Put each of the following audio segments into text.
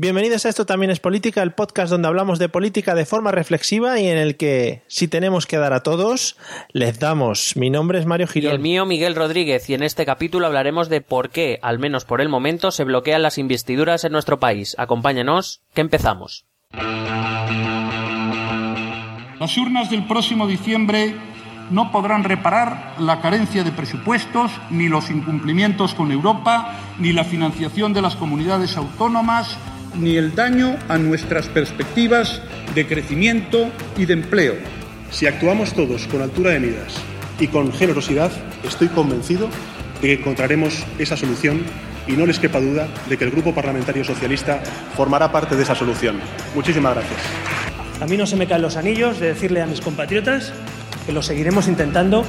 Bienvenidos a Esto también es política, el podcast donde hablamos de política de forma reflexiva y en el que, si tenemos que dar a todos, les damos. Mi nombre es Mario Y Girón. el mío, Miguel Rodríguez, y en este capítulo hablaremos de por qué, al menos por el momento, se bloquean las investiduras en nuestro país. Acompáñanos, que empezamos. Las urnas del próximo diciembre no podrán reparar la carencia de presupuestos, ni los incumplimientos con Europa, ni la financiación de las comunidades autónomas, ni el daño a nuestras perspectivas de crecimiento y de empleo. Si actuamos todos con altura de miras y con generosidad, estoy convencido de que encontraremos esa solución y no les quepa duda de que el Grupo Parlamentario Socialista formará parte de esa solución. Muchísimas gracias. A mí no se me caen los anillos de decirle a mis compatriotas que lo seguiremos intentando,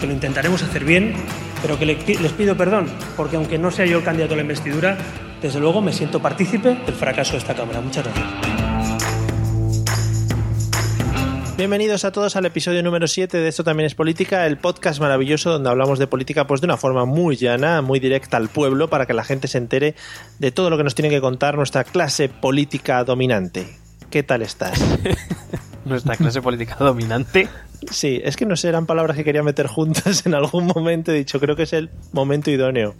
que lo intentaremos hacer bien, pero que les pido perdón, porque aunque no sea yo el candidato a la investidura, desde luego me siento partícipe del fracaso de esta Cámara. Muchas gracias. Bienvenidos a todos al episodio número 7 de Esto también es política, el podcast maravilloso donde hablamos de política pues de una forma muy llana, muy directa al pueblo para que la gente se entere de todo lo que nos tiene que contar nuestra clase política dominante. ¿Qué tal estás? Nuestra clase política dominante. Sí, es que no sé, eran palabras que quería meter juntas en algún momento. He dicho, creo que es el momento idóneo.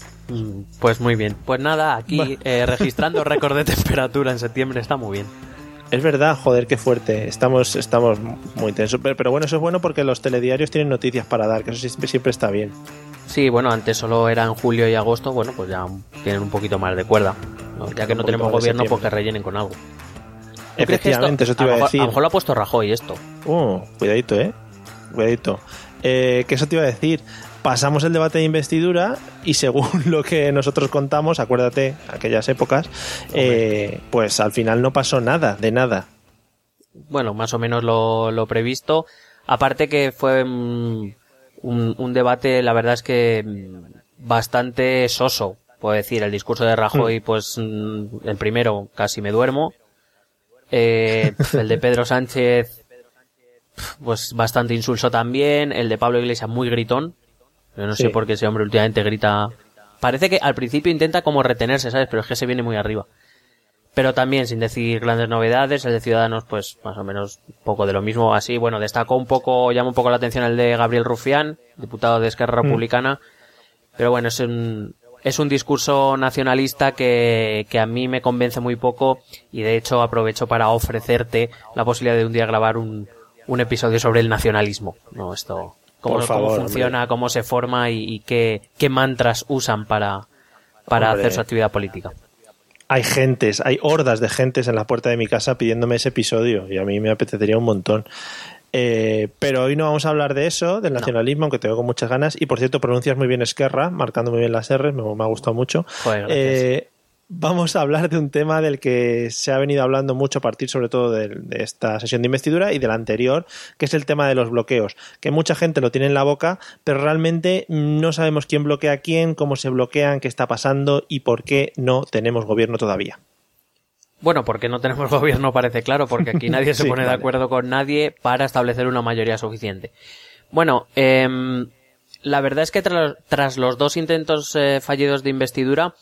Pues muy bien. Pues nada, aquí eh, registrando récord de temperatura en septiembre está muy bien. Es verdad, joder, qué fuerte. Estamos, estamos muy tensos. Pero, pero bueno, eso es bueno porque los telediarios tienen noticias para dar, que eso siempre, siempre está bien. Sí, bueno, antes solo era en julio y agosto, bueno, pues ya tienen un poquito más de cuerda. ¿no? Ya que no tenemos gobierno, pues que rellenen con algo. ¿Tú crees que Efectivamente, esto- eso te iba a mejor- decir. A lo mejor lo ha puesto Rajoy esto. Uh, cuidadito, eh. Cuidadito. Eh, que eso te iba a decir. Pasamos el debate de investidura y según lo que nosotros contamos, acuérdate, aquellas épocas, eh, pues al final no pasó nada, de nada. bueno, más o menos lo, lo previsto. Aparte que fue mm, un, un debate, la verdad es que mm, bastante soso, puedo decir. El discurso de Rajoy, pues mm, el primero casi me duermo. Eh, el de Pedro Sánchez, pues bastante insulso también. El de Pablo Iglesias muy gritón. Yo no Sí. sé por qué ese hombre últimamente grita. Parece que al principio intenta como retenerse, ¿sabes? Pero es que se viene muy arriba pero también sin decir grandes novedades. El de Ciudadanos, pues más o menos un poco de lo mismo. Así, bueno, destacó un poco, llama un poco la atención el de Gabriel Rufián, diputado de Esquerra Republicana. Pero bueno, es un, es un discurso nacionalista que, que a mí me convence muy poco y de hecho aprovecho para ofrecerte la posibilidad de un día grabar un, un episodio sobre el nacionalismo. No, esto, cómo, Por favor, cómo funciona, cómo se forma y, y qué, qué mantras usan para, para Hombre. hacer su actividad política. Hay gentes, hay hordas de gentes en la puerta de mi casa pidiéndome ese episodio y a mí me apetecería un montón. Eh, pero hoy no vamos a hablar de eso, del nacionalismo, aunque tengo con muchas ganas. Y por cierto, pronuncias muy bien Esquerra, marcando muy bien las R, me, me ha gustado mucho. Joder. Eh, vamos a hablar de un tema del que se ha venido hablando mucho a partir sobre todo de, de esta sesión de investidura y de la anterior, que es el tema de los bloqueos, que mucha gente lo tiene en la boca, pero realmente no sabemos quién bloquea a quién, cómo se bloquean, qué está pasando y por qué no tenemos gobierno todavía. Bueno, porque no tenemos gobierno parece claro, porque aquí nadie se Sí, pone de acuerdo con nadie para establecer una mayoría suficiente. Bueno, em, la verdad es que tras, tras los dos intentos eh, fallidos de investidura,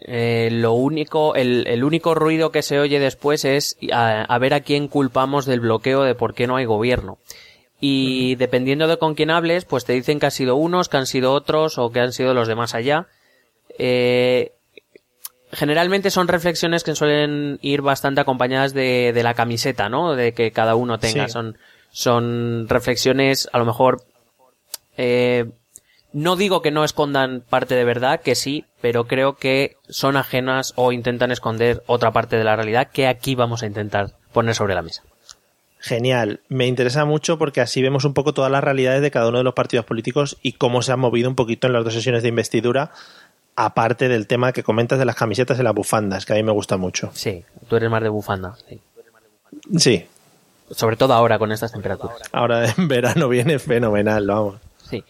eh, lo único, el, el único ruido que se oye después es a, a ver a quién culpamos del bloqueo de por qué no hay gobierno. Y dependiendo de con quién hables, pues te dicen que han sido unos, que han sido otros o que han sido los de más allá. Eh, generalmente son reflexiones que suelen ir bastante acompañadas de, de la camiseta, ¿no? De que cada uno tenga. Sí. Son, son reflexiones, a lo mejor, eh, no digo que no escondan parte de verdad, que sí, pero creo que son ajenas o intentan esconder otra parte de la realidad que aquí vamos a intentar poner sobre la mesa. Genial, me interesa mucho porque así vemos un poco todas las realidades de cada uno de los partidos políticos y cómo se han movido un poquito en las dos sesiones de investidura, aparte del tema que comentas de las camisetas y las bufandas, que a mí me gusta mucho. Sí, tú eres más de bufanda. sí. Sí, Sobre todo ahora con estas temperaturas. ahora en verano viene fenomenal, vamos. Sí.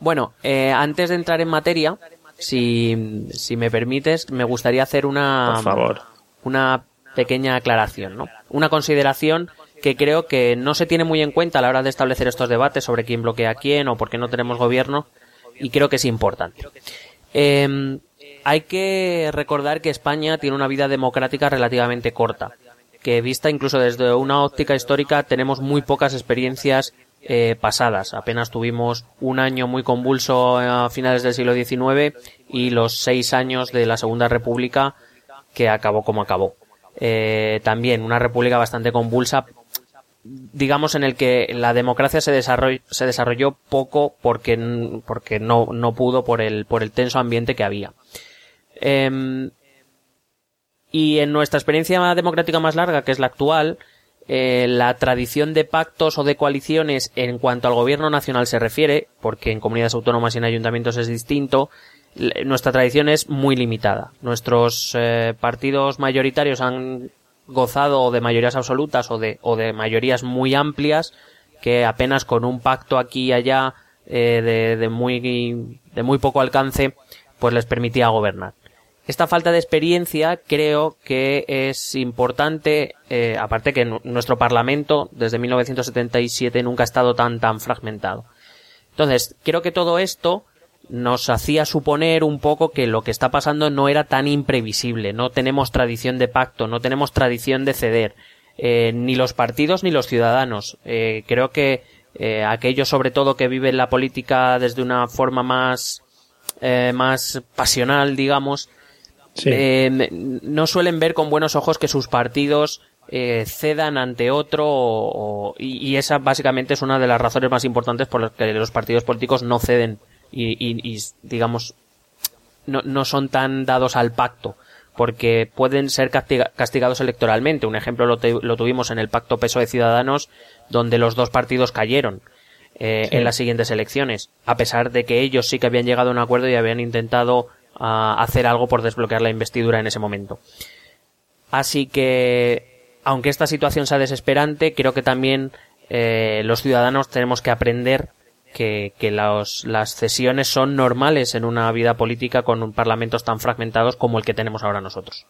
Bueno, eh, antes de entrar en materia, si, si me permites, me gustaría hacer una, Por favor. una pequeña aclaración, ¿no? Una consideración que creo que no se tiene muy en cuenta a la hora de establecer estos debates sobre quién bloquea a quién o por qué no tenemos gobierno y creo que es importante. Eh, hay que recordar que España tiene una vida democrática relativamente corta, que vista incluso desde una óptica histórica tenemos muy pocas experiencias eh, pasadas. Apenas tuvimos un año muy convulso a finales del siglo XIX y los seis años de la Segunda República que acabó como acabó. Eh, también una república bastante convulsa, digamos en el que la democracia se desarrolló, poco porque, porque no, no pudo por el, por el tenso ambiente que había. Em, y en nuestra experiencia democrática más larga, que es la actual, eh, la tradición de pactos o de coaliciones en cuanto al gobierno nacional se refiere, porque en comunidades autónomas y en ayuntamientos es distinto, nuestra tradición es muy limitada. Nuestros eh, partidos mayoritarios han gozado de mayorías absolutas o de, o de mayorías muy amplias que apenas con un pacto aquí y allá eh, de, de, muy, de muy poco alcance pues les permitía gobernar. Esta falta de experiencia creo que es importante, eh, aparte que nuestro Parlamento desde 1977 nunca ha estado tan tan fragmentado. Entonces, creo que todo esto nos hacía suponer un poco que lo que está pasando no era tan imprevisible, no tenemos tradición de pacto, no tenemos tradición de ceder, eh, ni los partidos ni los ciudadanos. Eh, creo que eh, aquellos sobre todo que viven la política desde una forma más, más pasional, digamos, eh, no suelen ver con buenos ojos que sus partidos eh, cedan ante otro o, y, y, esa básicamente es una de las razones más importantes por las que los partidos políticos no ceden y, y, y digamos, no, no, son tan dados al pacto, porque pueden ser castiga, castigados electoralmente. Un ejemplo lo, tuvimos en el pacto PSOE Ciudadanos, donde los dos partidos cayeron. Eh, sí. en las siguientes elecciones, a pesar de que ellos sí que habían llegado a un acuerdo y habían intentado uh, hacer algo por desbloquear la investidura en ese momento. Así que, aunque esta situación sea desesperante, creo que también eh, los ciudadanos tenemos que aprender que, que las cesiones son normales en una vida política con parlamentos tan fragmentados como el que tenemos ahora nosotros.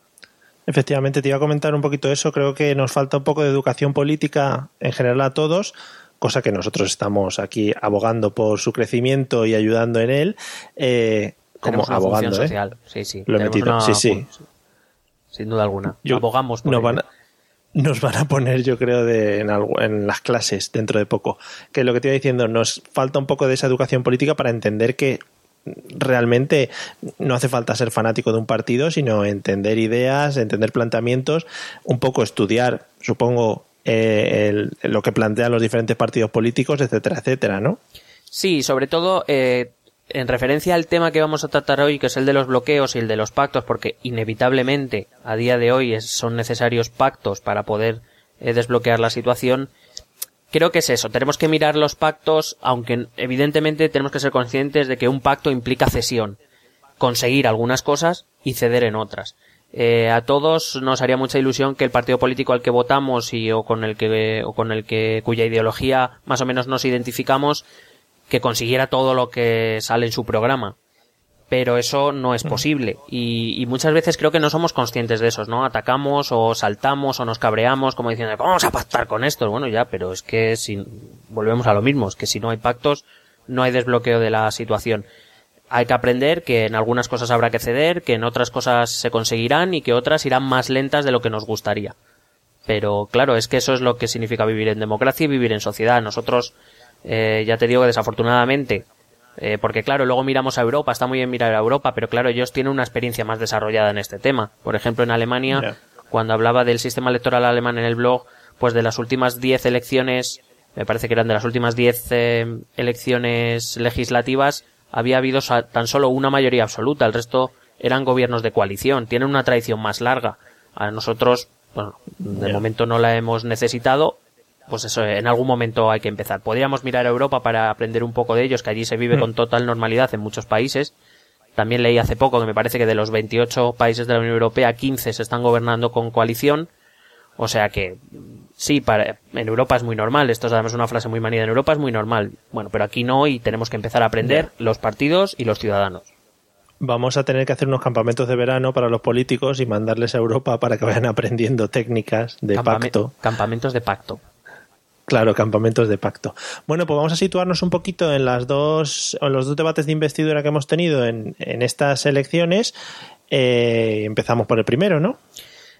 Efectivamente, te iba a comentar un poquito eso. Creo que nos falta un poco de educación política en general a todos, cosa que nosotros estamos aquí abogando por su crecimiento y ayudando en él. Eh, como una abogando, ¿eh? social. Sí, sí. Lo he metido. Una, sí, sí. Sin duda alguna. Yo, Abogamos por no van a, nos van a poner, yo creo, de, en, algo, en, las clases dentro de poco. Que lo que te iba diciendo, nos falta un poco de esa educación política para entender que realmente no hace falta ser fanático de un partido, sino entender ideas, entender planteamientos, un poco estudiar, supongo, eh, el, lo que plantean los diferentes partidos políticos, etcétera, etcétera, ¿no? Sí, sobre todo eh, en referencia al tema que vamos a tratar hoy, que es el de los bloqueos y el de los pactos, porque inevitablemente a día de hoy son necesarios pactos para poder eh, desbloquear la situación, creo que es eso. Tenemos que mirar los pactos, aunque evidentemente tenemos que ser conscientes de que un pacto implica cesión, conseguir algunas cosas y ceder en otras. Eh, a todos nos haría mucha ilusión que el partido político al que votamos y o con el que o con el que cuya ideología más o menos nos identificamos que consiguiera todo lo que sale en su programa. Pero eso no es posible. Y, y, muchas veces creo que no somos conscientes de eso, ¿no? Atacamos o saltamos o nos cabreamos como diciendo, vamos a pactar con esto. Bueno, ya, pero es que si, volvemos a lo mismo, es que si no hay pactos, no hay desbloqueo de la situación. Hay que aprender que en algunas cosas habrá que ceder, que en otras cosas se conseguirán y que otras irán más lentas de lo que nos gustaría. Pero claro, es que eso es lo que significa vivir en democracia y vivir en sociedad. Nosotros, eh, ya te digo que desafortunadamente, eh, porque claro, luego miramos a Europa, está muy bien mirar a Europa, pero claro, ellos tienen una experiencia más desarrollada en este tema. Por ejemplo, en Alemania, yeah. cuando hablaba del sistema electoral alemán en el blog, pues de las últimas 10 elecciones, me parece que eran de las últimas 10 eh, elecciones legislativas, había habido tan solo una mayoría absoluta, el resto eran gobiernos de coalición, tienen una tradición más larga. A nosotros, bueno, de yeah. momento no la hemos necesitado, pues eso, en algún momento hay que empezar. Podríamos mirar a Europa para aprender un poco de ellos, que allí se vive mm. con total normalidad en muchos países. También leí hace poco que me parece que de los 28 países de la Unión Europea, 15 se están gobernando con coalición. O sea que, sí, para, en Europa es muy normal. Esto es además una frase muy manida. En Europa es muy normal. Bueno, pero aquí no y tenemos que empezar a aprender los partidos y los ciudadanos. Vamos a tener que hacer unos campamentos de verano para los políticos y mandarles a Europa para que vayan aprendiendo técnicas de Campame pacto. Campamentos de pacto Claro, campamentos de pacto. Bueno, pues vamos a situarnos un poquito en las dos, en los dos debates de investidura que hemos tenido en, en estas elecciones. Eh, empezamos por el primero, ¿no?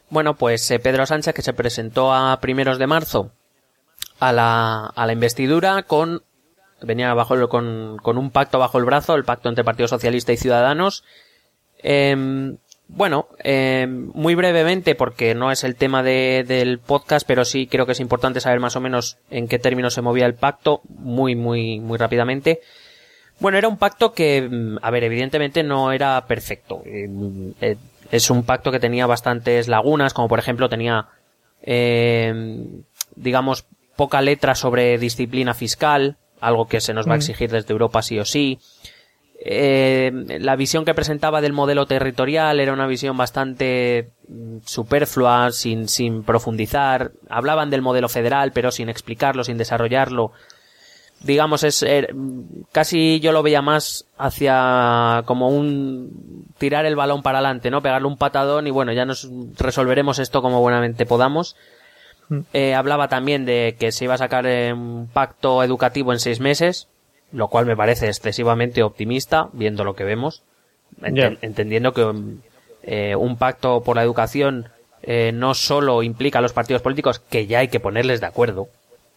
Bueno, pues eh, Pedro Sánchez, que se presentó a primeros de marzo a la, a la investidura con venía bajo con, con un pacto bajo el brazo, el pacto entre Partido Socialista y Ciudadanos. Eh, bueno, eh, muy brevemente, porque no es el tema de, del podcast, pero sí creo que es importante saber más o menos en qué términos se movía el pacto, muy, muy, muy rápidamente. Bueno, era un pacto que, mm, a ver, evidentemente no era perfecto. Eh, eh, es un pacto que tenía bastantes lagunas, como por ejemplo tenía, eh, digamos, poca letra sobre disciplina fiscal, algo que se nos va a mm. exigir desde Europa sí o sí. Eh, la visión que presentaba del modelo territorial era una visión bastante mm, superflua, sin, sin profundizar. Hablaban del modelo federal, pero sin explicarlo, sin desarrollarlo. Digamos, es er, casi yo lo veía más hacia como un tirar el balón para adelante, ¿no? Pegarle un patadón y bueno, ya nos resolveremos esto como buenamente podamos. Mm. Eh, hablaba también de que se iba a sacar un pacto educativo en seis meses, lo cual me parece excesivamente optimista, viendo lo que vemos, entendiendo que eh, un pacto por la educación eh, no solo implica a los partidos políticos, que ya hay que ponerles de acuerdo,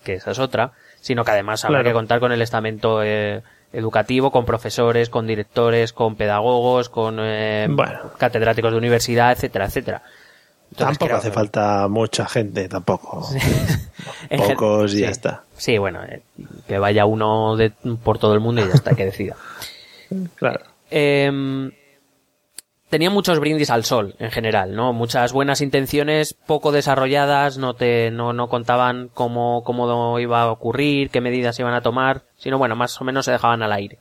que esa es otra, sino que además habrá que contar con el estamento eh, educativo, con profesores, con directores, con pedagogos, con catedráticos de universidad, etcétera, etcétera tampoco hace falta mucha gente, tampoco. Pocos y ya está. Sí, bueno, eh, que vaya uno de, por todo el mundo y ya está, que decida. claro. Em, tenía muchos brindis al sol, en general, ¿no? Muchas buenas intenciones, poco desarrolladas, no te, no, no contaban cómo, cómo iba a ocurrir, qué medidas iban a tomar, sino bueno, más o menos se dejaban al aire.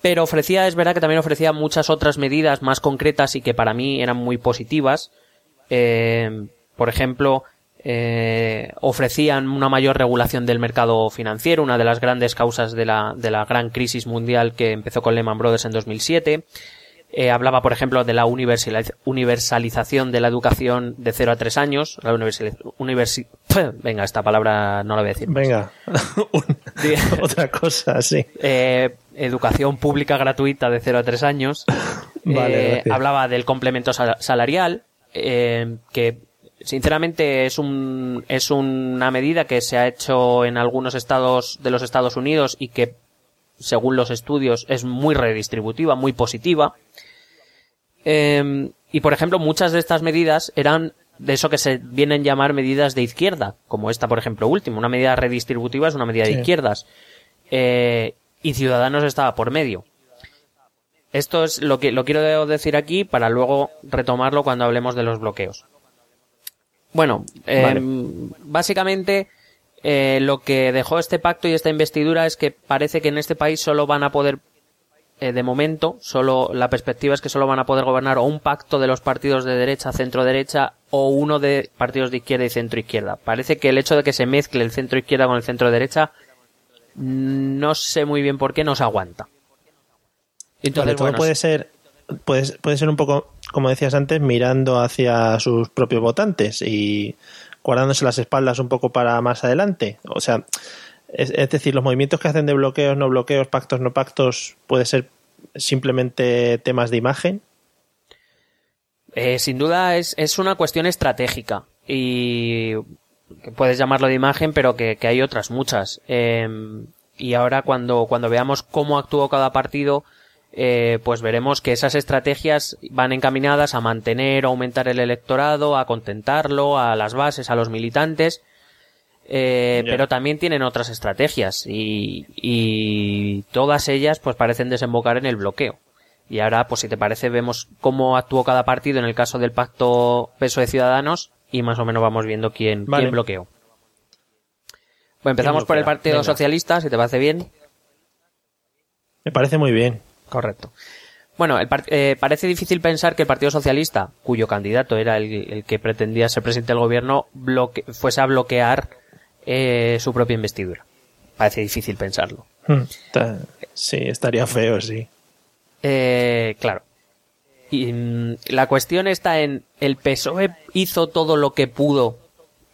Pero ofrecía, es verdad que también ofrecía muchas otras medidas más concretas y que para mí eran muy positivas, eh, por ejemplo, eh, ofrecían una mayor regulación del mercado financiero, una de las grandes causas de la, de la gran crisis mundial que empezó con Lehman Brothers en 2007. Eh, hablaba, por ejemplo, de la universalización de la educación de 0 a 3 años. La Venga, esta palabra no la voy a decir. Venga, otra cosa, sí. Eh, educación pública gratuita de 0 a 3 años. Vale, hablaba del complemento salarial, eh, que sinceramente es un es una medida que se ha hecho en algunos estados de los Estados Unidos y que según los estudios es muy redistributiva, muy positiva. Eh, y por ejemplo, muchas de estas medidas eran de eso que se vienen a llamar medidas de izquierda, como esta, por ejemplo, última. Una medida redistributiva es una medida de izquierdas. Eh, y Ciudadanos estaba por medio. Esto es lo que lo quiero decir aquí para luego retomarlo cuando hablemos de los bloqueos. Bueno, em, básicamente eh, lo que dejó este pacto y esta investidura es que parece que en este país solo van a poder, eh, de momento, solo la perspectiva es que solo van a poder gobernar o un pacto de los partidos de derecha, centro derecha o uno de partidos de izquierda y centro izquierda. Parece que el hecho de que se mezcle el centro izquierda con el centro derecha no sé muy bien por qué no se aguanta. Entonces, todo puede ser puede, puede ser un poco, como decías antes, mirando hacia sus propios votantes y guardándose las espaldas un poco para más adelante. O sea, es, decir, los movimientos que hacen de bloqueos, no bloqueos, pactos, no pactos, puede ser simplemente temas de imagen. Eh, sin duda es, es una cuestión estratégica y puedes llamarlo de imagen, pero que, hay otras muchas. Em, y ahora cuando, cuando veamos cómo actuó cada partido, eh, pues veremos que esas estrategias van encaminadas a mantener o aumentar el electorado, a contentarlo, a las bases, a los militantes, eh, pero también tienen otras estrategias y, y todas ellas pues parecen desembocar en el bloqueo. Y ahora, pues si te parece, vemos cómo actuó cada partido en el caso del pacto peso de ciudadanos y más o menos vamos viendo quién, quién bloqueó. Bueno, empezamos por el Partido Socialista, si te parece bien. Me parece muy bien. Correcto. Bueno, eh, parece difícil pensar que el Partido Socialista, cuyo candidato era el, que pretendía ser presidente del gobierno, fuese a bloquear eh, su propia investidura. Parece difícil pensarlo. Hmm, sí, estaría feo, sí. Eh, claro. Y mm, la cuestión está en el PSOE hizo todo lo que pudo,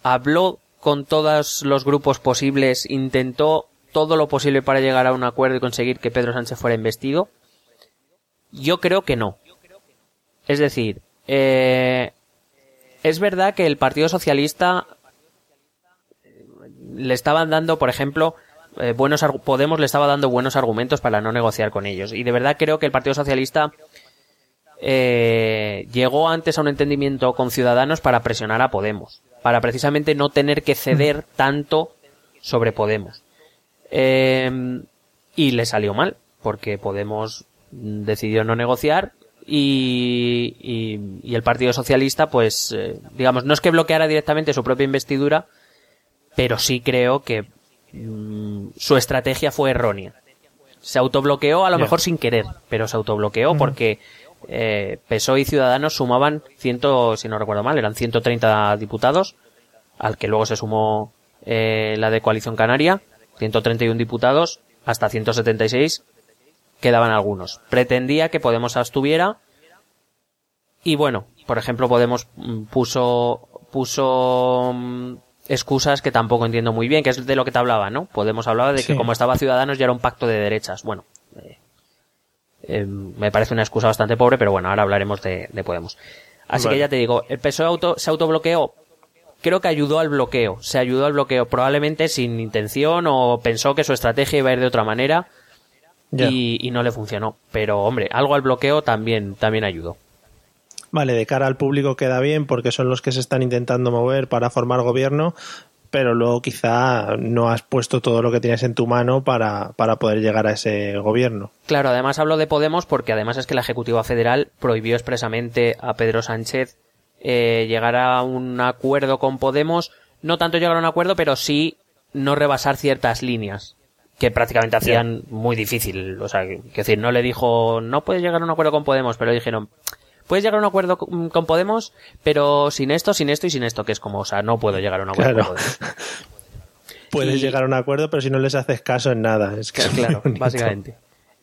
habló con todos los grupos posibles, intentó todo lo posible para llegar a un acuerdo y conseguir que Pedro Sánchez fuera investido? Yo creo que no. Es decir, eh, es verdad que el Partido Socialista le estaban dando, por ejemplo, eh, buenos Podemos le estaba dando buenos argumentos para no negociar con ellos. Y de verdad creo que el Partido Socialista eh, llegó antes a un entendimiento con Ciudadanos para presionar a Podemos, para precisamente no tener que ceder tanto sobre Podemos. Eh, y le salió mal, porque Podemos decidió no negociar y, y, el Partido Socialista, pues, eh, digamos, no es que bloqueara directamente su propia investidura, pero sí creo que mm, su estrategia fue errónea. Se autobloqueó a lo mejor sin querer, pero se autobloqueó porque eh, PSOE y Ciudadanos sumaban ciento, si no recuerdo mal, eran 130 diputados, al que luego se sumó eh, la de Coalición Canaria, 131 diputados, hasta 176 quedaban algunos. Pretendía que Podemos abstuviera y bueno, por ejemplo, Podemos mm, puso puso mm, excusas que tampoco entiendo muy bien, que es de lo que te hablaba, ¿no? Podemos hablar de que como estaba Ciudadanos ya era un pacto de derechas. Bueno, eh, eh, me parece una excusa bastante pobre, pero bueno, ahora hablaremos de, Podemos. Así que ya te digo, el PSOE auto, se autobloqueó. Creo que ayudó al bloqueo, se ayudó al bloqueo, probablemente sin intención o pensó que su estrategia iba a ir de otra manera y, y, no le funcionó. Pero hombre, algo al bloqueo también, también ayudó. Vale, de cara al público queda bien porque son los que se están intentando mover para formar gobierno, pero luego quizá no has puesto todo lo que tienes en tu mano para, para poder llegar a ese gobierno. Claro, además hablo de Podemos porque además es que la Ejecutiva Federal prohibió expresamente a Pedro Sánchez eh, llegar a un acuerdo con Podemos, no tanto llegar a un acuerdo, pero sí no rebasar ciertas líneas que prácticamente hacían muy difícil. O sea, que, decir, no le dijo, no puedes llegar a un acuerdo con Podemos, pero dijeron, puedes llegar a un acuerdo con, Podemos, pero sin esto, sin esto y sin esto, que es como, o sea, no puedo llegar a un acuerdo con Podemos. Puedes llegar a un acuerdo, pero si no les haces caso en nada. Es que claro, básicamente.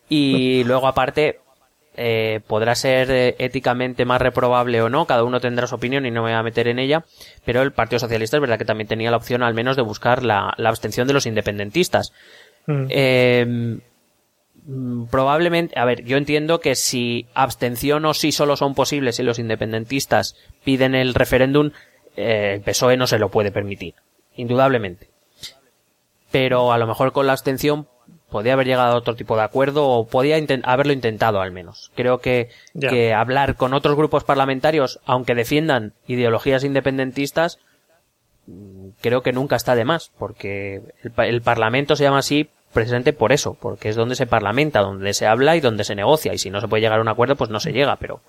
Y luego, aparte, eh, podrá ser eh, éticamente más reprobable o no, cada uno tendrá su opinión y no me voy a meter en ella, pero el Partido Socialista es verdad que también tenía la opción al menos de buscar la, abstención de los independentistas. Mm. Eh, Mm, probablemente, a ver, yo entiendo que si abstención o sí solo son posibles si los independentistas piden el referéndum, eh, el PSOE no se lo puede permitir, indudablemente. Pero a lo mejor con la abstención podía haber llegado a otro tipo de acuerdo o podía haberlo intentado al menos. Creo que, que hablar con otros grupos parlamentarios, aunque defiendan ideologías independentistas, creo que nunca está de más, porque el Parlamento se llama así precisamente por eso, porque es donde se parlamenta, donde se habla y donde se negocia, y si no se puede llegar a un acuerdo, pues no se llega, pero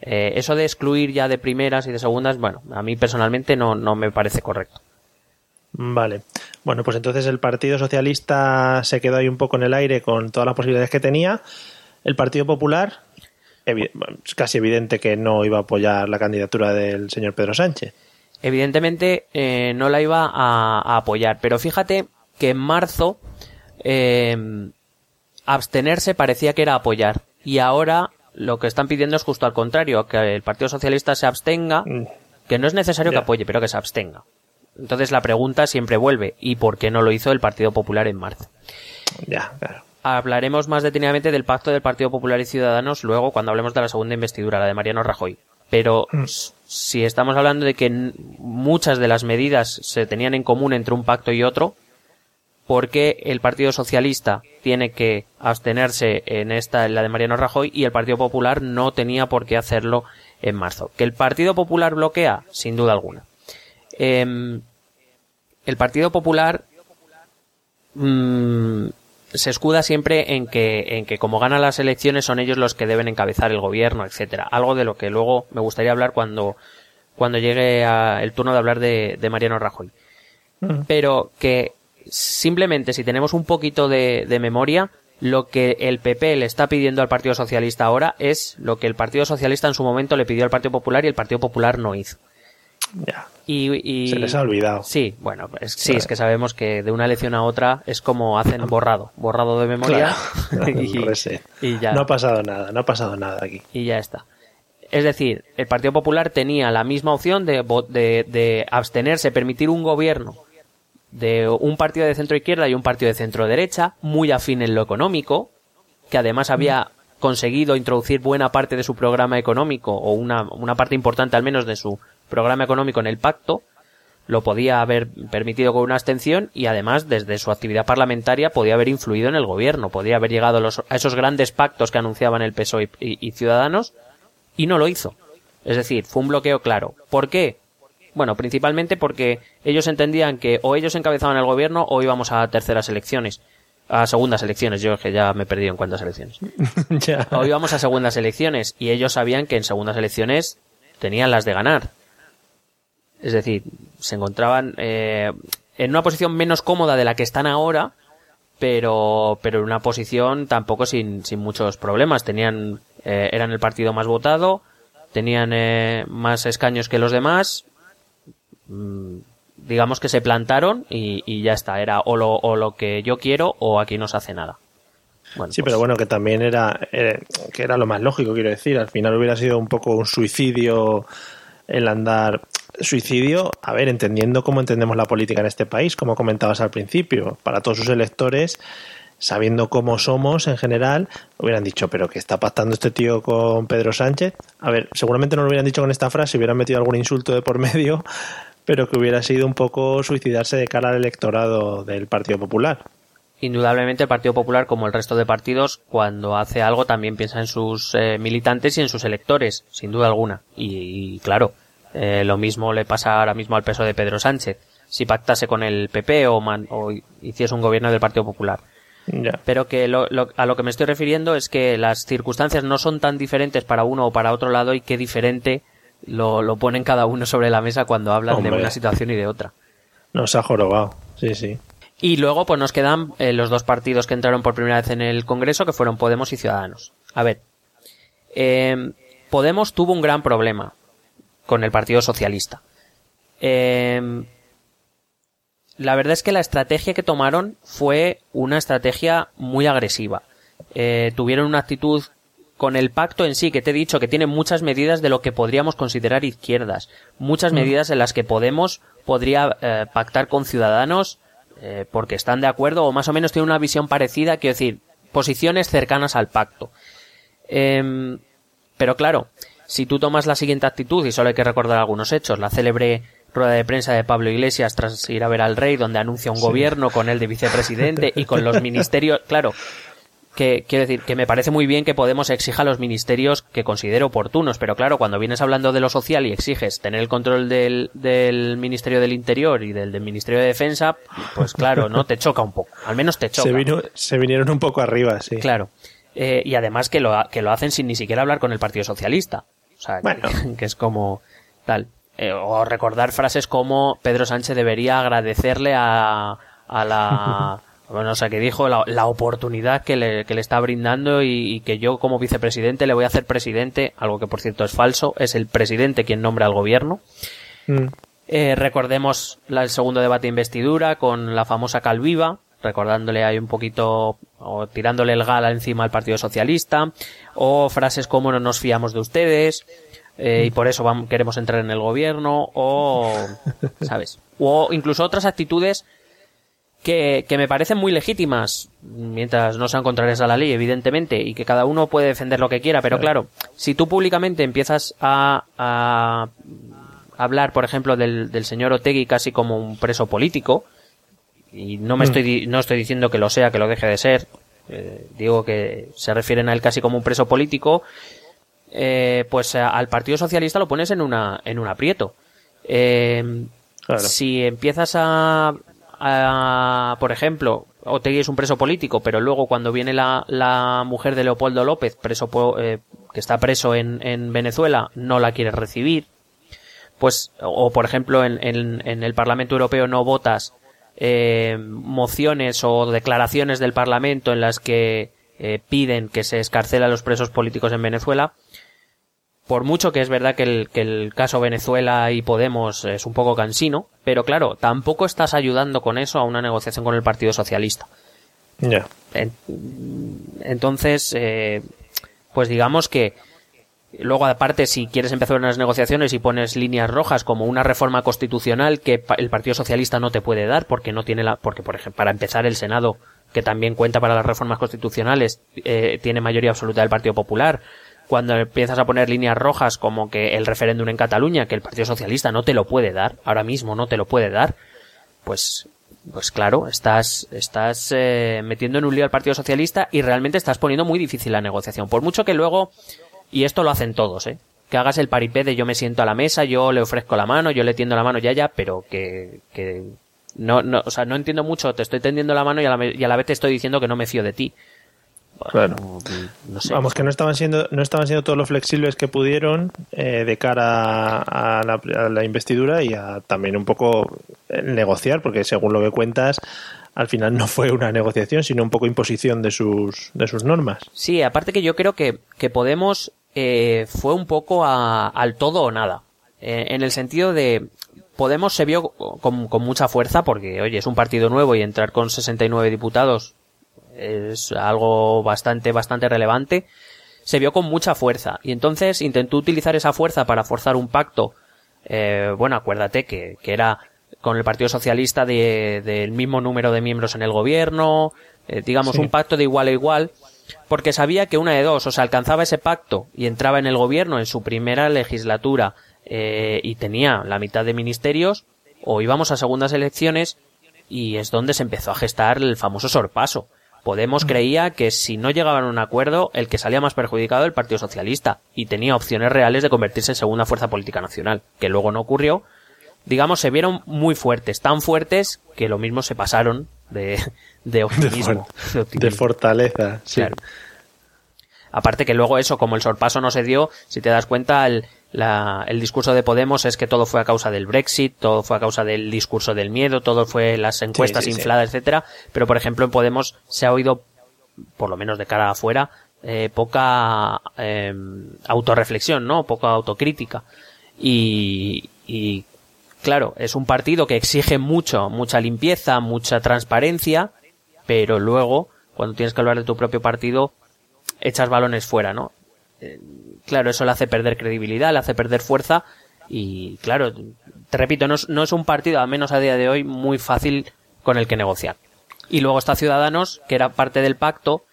eh, eso de excluir ya de primeras y de segundas, bueno, a mí personalmente no, no me parece correcto. Vale. Bueno, pues entonces el Partido Socialista se quedó ahí un poco en el aire con todas las posibilidades que tenía. El Partido Popular, es casi evidente que no iba a apoyar la candidatura del señor Pedro Sánchez. Evidentemente eh, no la iba a, apoyar, pero fíjate que en marzo eh, abstenerse parecía que era apoyar. Y ahora lo que están pidiendo es justo al contrario, que el Partido Socialista se abstenga, mm. que no es necesario que apoye, pero que se abstenga. Entonces la pregunta siempre vuelve, ¿y por qué no lo hizo el Partido Popular en marzo? Ya, claro. Hablaremos más detenidamente del pacto del Partido Popular y Ciudadanos luego cuando hablemos de la segunda investidura, la de Mariano Rajoy. Pero mm. Si estamos hablando de que muchas de las medidas se tenían en común entre un pacto y otro, por qué el Partido Socialista tiene que abstenerse en esta, en la de Mariano Rajoy, y el Partido Popular no tenía por qué hacerlo en marzo. ¿Que el Partido Popular bloquea? Sin duda alguna. Em, el Partido Popular mm, se escuda siempre en que, en que como ganan las elecciones son ellos los que deben encabezar el gobierno, etcétera. Algo de lo que luego me gustaría hablar cuando, cuando llegue el turno de hablar de, de Mariano Rajoy. Mm. Pero que simplemente si tenemos un poquito de, memoria, lo que el PP le está pidiendo al Partido Socialista ahora es lo que el Partido Socialista en su momento le pidió al Partido Popular y el Partido Popular no hizo. Ya. Y, Se les ha olvidado. Sí, bueno, sí, es que sabemos que de una elección a otra es como hacen borrado, borrado de memoria. y, ya. No ha pasado nada, no ha pasado nada aquí. Y ya está. Es decir, el Partido Popular tenía la misma opción de, de, de abstenerse, permitir un gobierno de un partido de centro izquierda y un partido de centro derecha, muy afín en lo económico, que además había conseguido introducir buena parte de su programa económico, o una, una parte importante al menos de su programa económico en el pacto, lo podía haber permitido con una abstención y además desde su actividad parlamentaria podía haber influido en el gobierno, podía haber llegado a, esos grandes pactos que anunciaban el PSOE y, Ciudadanos y no lo hizo. Es decir, fue un bloqueo claro. ¿Por qué? Bueno, principalmente porque ellos entendían que o ellos encabezaban el gobierno o íbamos a terceras elecciones. A segundas elecciones, yo que ya me he perdido en cuántas elecciones. O íbamos a segundas elecciones y ellos sabían que en segundas elecciones tenían las de ganar. Es decir, se encontraban eh, en una posición menos cómoda de la que están ahora, pero, pero en una posición tampoco sin, sin muchos problemas. Tenían, eh, eran el partido más votado, tenían eh, más escaños que los demás. Mm, digamos que se plantaron y, y, ya está. Era o lo, o lo que yo quiero o aquí no se hace nada. Bueno, sí, pero pues bueno, que también era, que era lo más lógico, quiero decir. Al final hubiera sido un poco un suicidio el andar suicidio, a ver, entendiendo cómo entendemos la política en este país, como comentabas al principio, para todos sus electores, sabiendo cómo somos en general, hubieran dicho, pero ¿qué está pactando este tío con Pedro Sánchez? A ver, seguramente no lo hubieran dicho con esta frase, hubieran metido algún insulto de por medio, pero que hubiera sido un poco suicidarse de cara al electorado del Partido Popular. Indudablemente el Partido Popular, como el resto de partidos, cuando hace algo también piensa en sus eh, militantes y en sus electores, sin duda alguna. y claro, eh, lo mismo le pasa ahora mismo al peso de Pedro Sánchez, si pactase con el PP o, o hiciese un gobierno del Partido Popular. Pero que a lo que me estoy refiriendo es que las circunstancias no son tan diferentes para uno o para otro lado y qué diferente lo, lo ponen cada uno sobre la mesa cuando hablan de una situación y de otra. Nos ha jorobado, sí, sí. Y luego pues nos quedan eh, los dos partidos que entraron por primera vez en el Congreso, que fueron Podemos y Ciudadanos. A ver, eh, Podemos tuvo un gran problema con el Partido Socialista. Em, la verdad es que la estrategia que tomaron fue una estrategia muy agresiva. Eh, tuvieron una actitud con el pacto en sí, que te he dicho que tiene muchas medidas de lo que podríamos considerar izquierdas, muchas mm. medidas en las que Podemos podría eh, pactar con ciudadanos eh, porque están de acuerdo o más o menos tiene una visión parecida, quiero decir, posiciones cercanas al pacto. Em, pero claro, si tú tomas la siguiente actitud, y solo hay que recordar algunos hechos, la célebre rueda de prensa de Pablo Iglesias tras ir a ver al rey, donde anuncia un gobierno con él de vicepresidente y con los ministerios, claro, que quiero decir que me parece muy bien que Podemos exija a los ministerios que considere oportunos, pero claro, cuando vienes hablando de lo social y exiges tener el control del, del Ministerio del Interior y del, del, Ministerio de Defensa, pues claro, ¿no? Te choca un poco, al menos te choca. Se, se vinieron un poco arriba, sí. Claro. Eh, y además que lo, que lo hacen sin ni siquiera hablar con el Partido Socialista. O sea, que, es como tal. Eh, o recordar frases como Pedro Sánchez debería agradecerle a, a la... Bueno, o sea, que dijo la, la oportunidad que le, que le está brindando y, que yo como vicepresidente le voy a hacer presidente, algo que por cierto es falso, es el presidente quien nombra al gobierno. Mm. Eh, recordemos el segundo debate de investidura con la famosa Calviva, recordándole ahí un poquito o tirándole el gala encima al Partido Socialista, o frases como no nos fiamos de ustedes, eh, y por eso vamos, queremos entrar en el gobierno, o, ¿sabes? O incluso otras actitudes que, que me parecen muy legítimas, mientras no sean contrarias a la ley, evidentemente, y que cada uno puede defender lo que quiera, pero claro, si tú públicamente empiezas a, a hablar, por ejemplo, del, del señor Otegui casi como un preso político, y no me mm. estoy no estoy diciendo que lo sea que lo deje de ser. Eh, digo que se refieren a él casi como un preso político. Eh, pues al Partido Socialista lo pones en una en un aprieto. Eh, si empiezas a, a por ejemplo Otegui es un preso político pero luego cuando viene la, la mujer de Leopoldo López preso que está preso en, en Venezuela no la quieres recibir pues o por ejemplo en, en, en el Parlamento Europeo no votas eh, mociones o declaraciones del Parlamento en las que eh, piden que se escarcela a los presos políticos en Venezuela. Por mucho que es verdad que el, que el caso Venezuela y Podemos es un poco cansino, pero claro, tampoco estás ayudando con eso a una negociación con el Partido Socialista. Ya. entonces, eh, pues digamos que Luego, aparte, si quieres empezar unas negociaciones y pones líneas rojas como una reforma constitucional que el Partido Socialista no te puede dar porque no tiene la, porque por ejemplo, para empezar el Senado, que también cuenta para las reformas constitucionales, eh, tiene mayoría absoluta del Partido Popular. Cuando empiezas a poner líneas rojas como que el referéndum en Cataluña, que el Partido Socialista no te lo puede dar, ahora mismo no te lo puede dar, pues pues claro, estás, estás eh, metiendo en un lío al Partido Socialista y realmente estás poniendo muy difícil la negociación. Por mucho que luego y esto lo hacen todos, ¿eh? Que hagas el paripé de yo me siento a la mesa, yo le ofrezco la mano, yo le tiendo la mano ya ya, pero que, que no, no, o sea, no entiendo mucho, te estoy tendiendo la mano y a la, y a la vez te estoy diciendo que no me fío de ti. Claro. No sé. Vamos, que no estaban siendo, no estaban siendo todos los flexibles que pudieron eh, de cara a la, a la, investidura y a también un poco negociar, porque según lo que cuentas, al final no fue una negociación, sino un poco imposición de sus, de sus normas. Sí, aparte que yo creo que, que Podemos eh, fue un poco a, al todo o nada. Eh, en el sentido de, Podemos se vio con, con, mucha fuerza porque, oye, es un partido nuevo y entrar con 69 diputados es algo bastante, bastante relevante. Se vio con mucha fuerza y entonces intentó utilizar esa fuerza para forzar un pacto. Eh, bueno, acuérdate que, que era con el Partido Socialista del de, mismo número de miembros en el gobierno, eh, digamos sí. un pacto de igual a igual, porque sabía que una de dos, o sea, alcanzaba ese pacto y entraba en el gobierno en su primera legislatura eh, y tenía la mitad de ministerios, o íbamos a segundas elecciones y es donde se empezó a gestar el famoso sorpaso. Podemos creía que si no llegaban a un acuerdo, el que salía más perjudicado el Partido Socialista y tenía opciones reales de convertirse en segunda fuerza política nacional, que luego no ocurrió digamos, se vieron muy fuertes, tan fuertes que lo mismo se pasaron de, de optimismo. De, de, optimismo. de fortaleza, sí. Claro. Aparte que luego eso, como el sorpaso no se dio, si te das cuenta, el, la, el discurso de Podemos es que todo fue a causa del Brexit, todo fue a causa del discurso del miedo, todo fue las encuestas sí, sí, infladas, etcétera. Pero por ejemplo en Podemos se ha oído, por lo menos de cara afuera, eh, poca eh, autorreflexión, ¿no? Poca autocrítica. Y, y claro, es un partido que exige mucho, mucha limpieza, mucha transparencia, pero luego, cuando tienes que hablar de tu propio partido, echas balones fuera, ¿no? Eh, claro, eso le hace perder credibilidad, le hace perder fuerza y, claro, te repito, no es, no es un partido, al menos a día de hoy, muy fácil con el que negociar. Y luego está Ciudadanos, que era parte del pacto,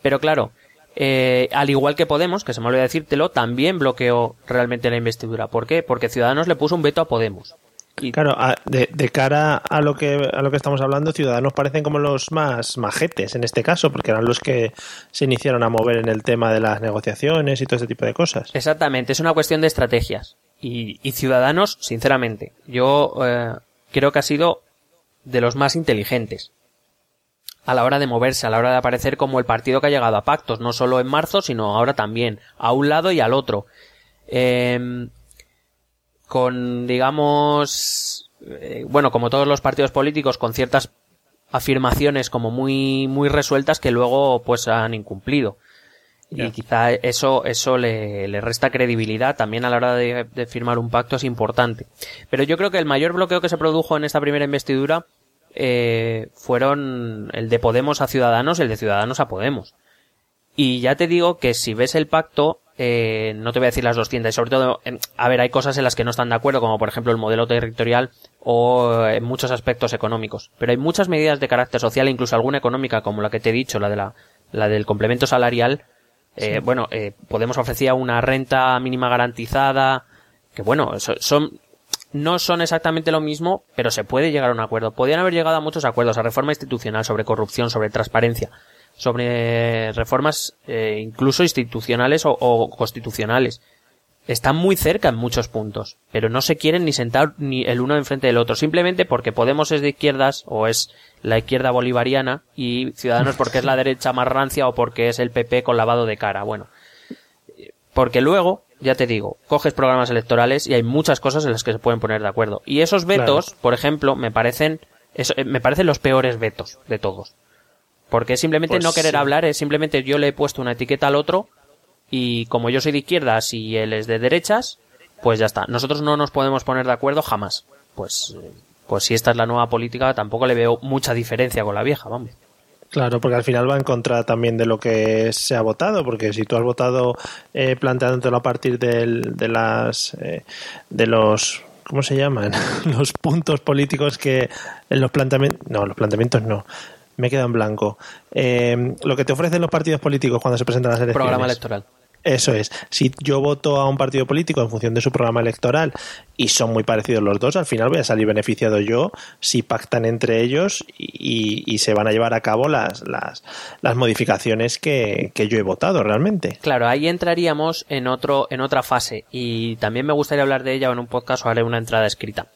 pero claro, eh, al igual que Podemos, que se me olvidó decírtelo, también bloqueó realmente la investidura. ¿Por qué? Porque Ciudadanos le puso un veto a Podemos. Y... Claro, a, de, de, cara a lo que a lo que estamos hablando, Ciudadanos parecen como los más majetes en este caso, porque eran los que se iniciaron a mover en el tema de las negociaciones y todo ese tipo de cosas. Exactamente, es una cuestión de estrategias. Y, y Ciudadanos, sinceramente, yo eh, creo que ha sido de los más inteligentes a la hora de moverse, a la hora de aparecer como el partido que ha llegado a pactos, no solo en marzo, sino ahora también, a un lado y al otro. Eh, con, digamos, eh, bueno, como todos los partidos políticos, con ciertas afirmaciones como muy, muy resueltas que luego pues han incumplido. Yeah. Y quizá eso, eso le, le, resta credibilidad también a la hora de, de, firmar un pacto es importante. Pero yo creo que el mayor bloqueo que se produjo en esta primera investidura eh, fueron el de Podemos a Ciudadanos y el de Ciudadanos a Podemos. Y ya te digo que si ves el pacto, eh, no te voy a decir las 200, sobre todo, eh, a ver, hay cosas en las que no están de acuerdo, como por ejemplo el modelo territorial o en muchos aspectos económicos. Pero hay muchas medidas de carácter social, incluso alguna económica, como la que te he dicho, la de la, la del complemento salarial. Eh, sí. Bueno, eh, Podemos ofrecía una renta mínima garantizada, que bueno, son, no son exactamente lo mismo, pero se puede llegar a un acuerdo. Podían haber llegado a muchos acuerdos, a reforma institucional, sobre corrupción, sobre transparencia sobre reformas eh, incluso institucionales o, o, constitucionales. Están muy cerca en muchos puntos, pero no se quieren ni sentar ni el uno enfrente del otro, simplemente porque Podemos es de izquierdas o es la izquierda bolivariana y Ciudadanos porque es la derecha más rancia o porque es el PP con lavado de cara. Bueno, porque luego, ya te digo, coges programas electorales y hay muchas cosas en las que se pueden poner de acuerdo. Y esos vetos, claro. por ejemplo, me parecen, eso, me parecen los peores vetos de todos. Porque simplemente pues no querer sí. hablar, es simplemente yo le he puesto una etiqueta al otro y como yo soy de izquierdas y él es de derechas, pues ya está. Nosotros no nos podemos poner de acuerdo jamás. Pues, pues si esta es la nueva política, tampoco le veo mucha diferencia con la vieja, vamos. Claro, porque al final va en contra también de lo que se ha votado, porque si tú has votado eh, planteándotelo a partir del, de las eh, de los ¿cómo se llaman? los puntos políticos que en los planteamientos no, los planteamientos no. Me queda en blanco. Eh, lo que te ofrecen los partidos políticos cuando se presentan las elecciones. Programa electoral. Eso es. Si yo voto a un partido político en función de su programa electoral y son muy parecidos los dos, al final voy a salir beneficiado yo si pactan entre ellos y, y se van a llevar a cabo las, las, las modificaciones que, que, yo he votado realmente. Claro, ahí entraríamos en, otro, en otra fase y también me gustaría hablar de ella en un podcast o haré una entrada escrita,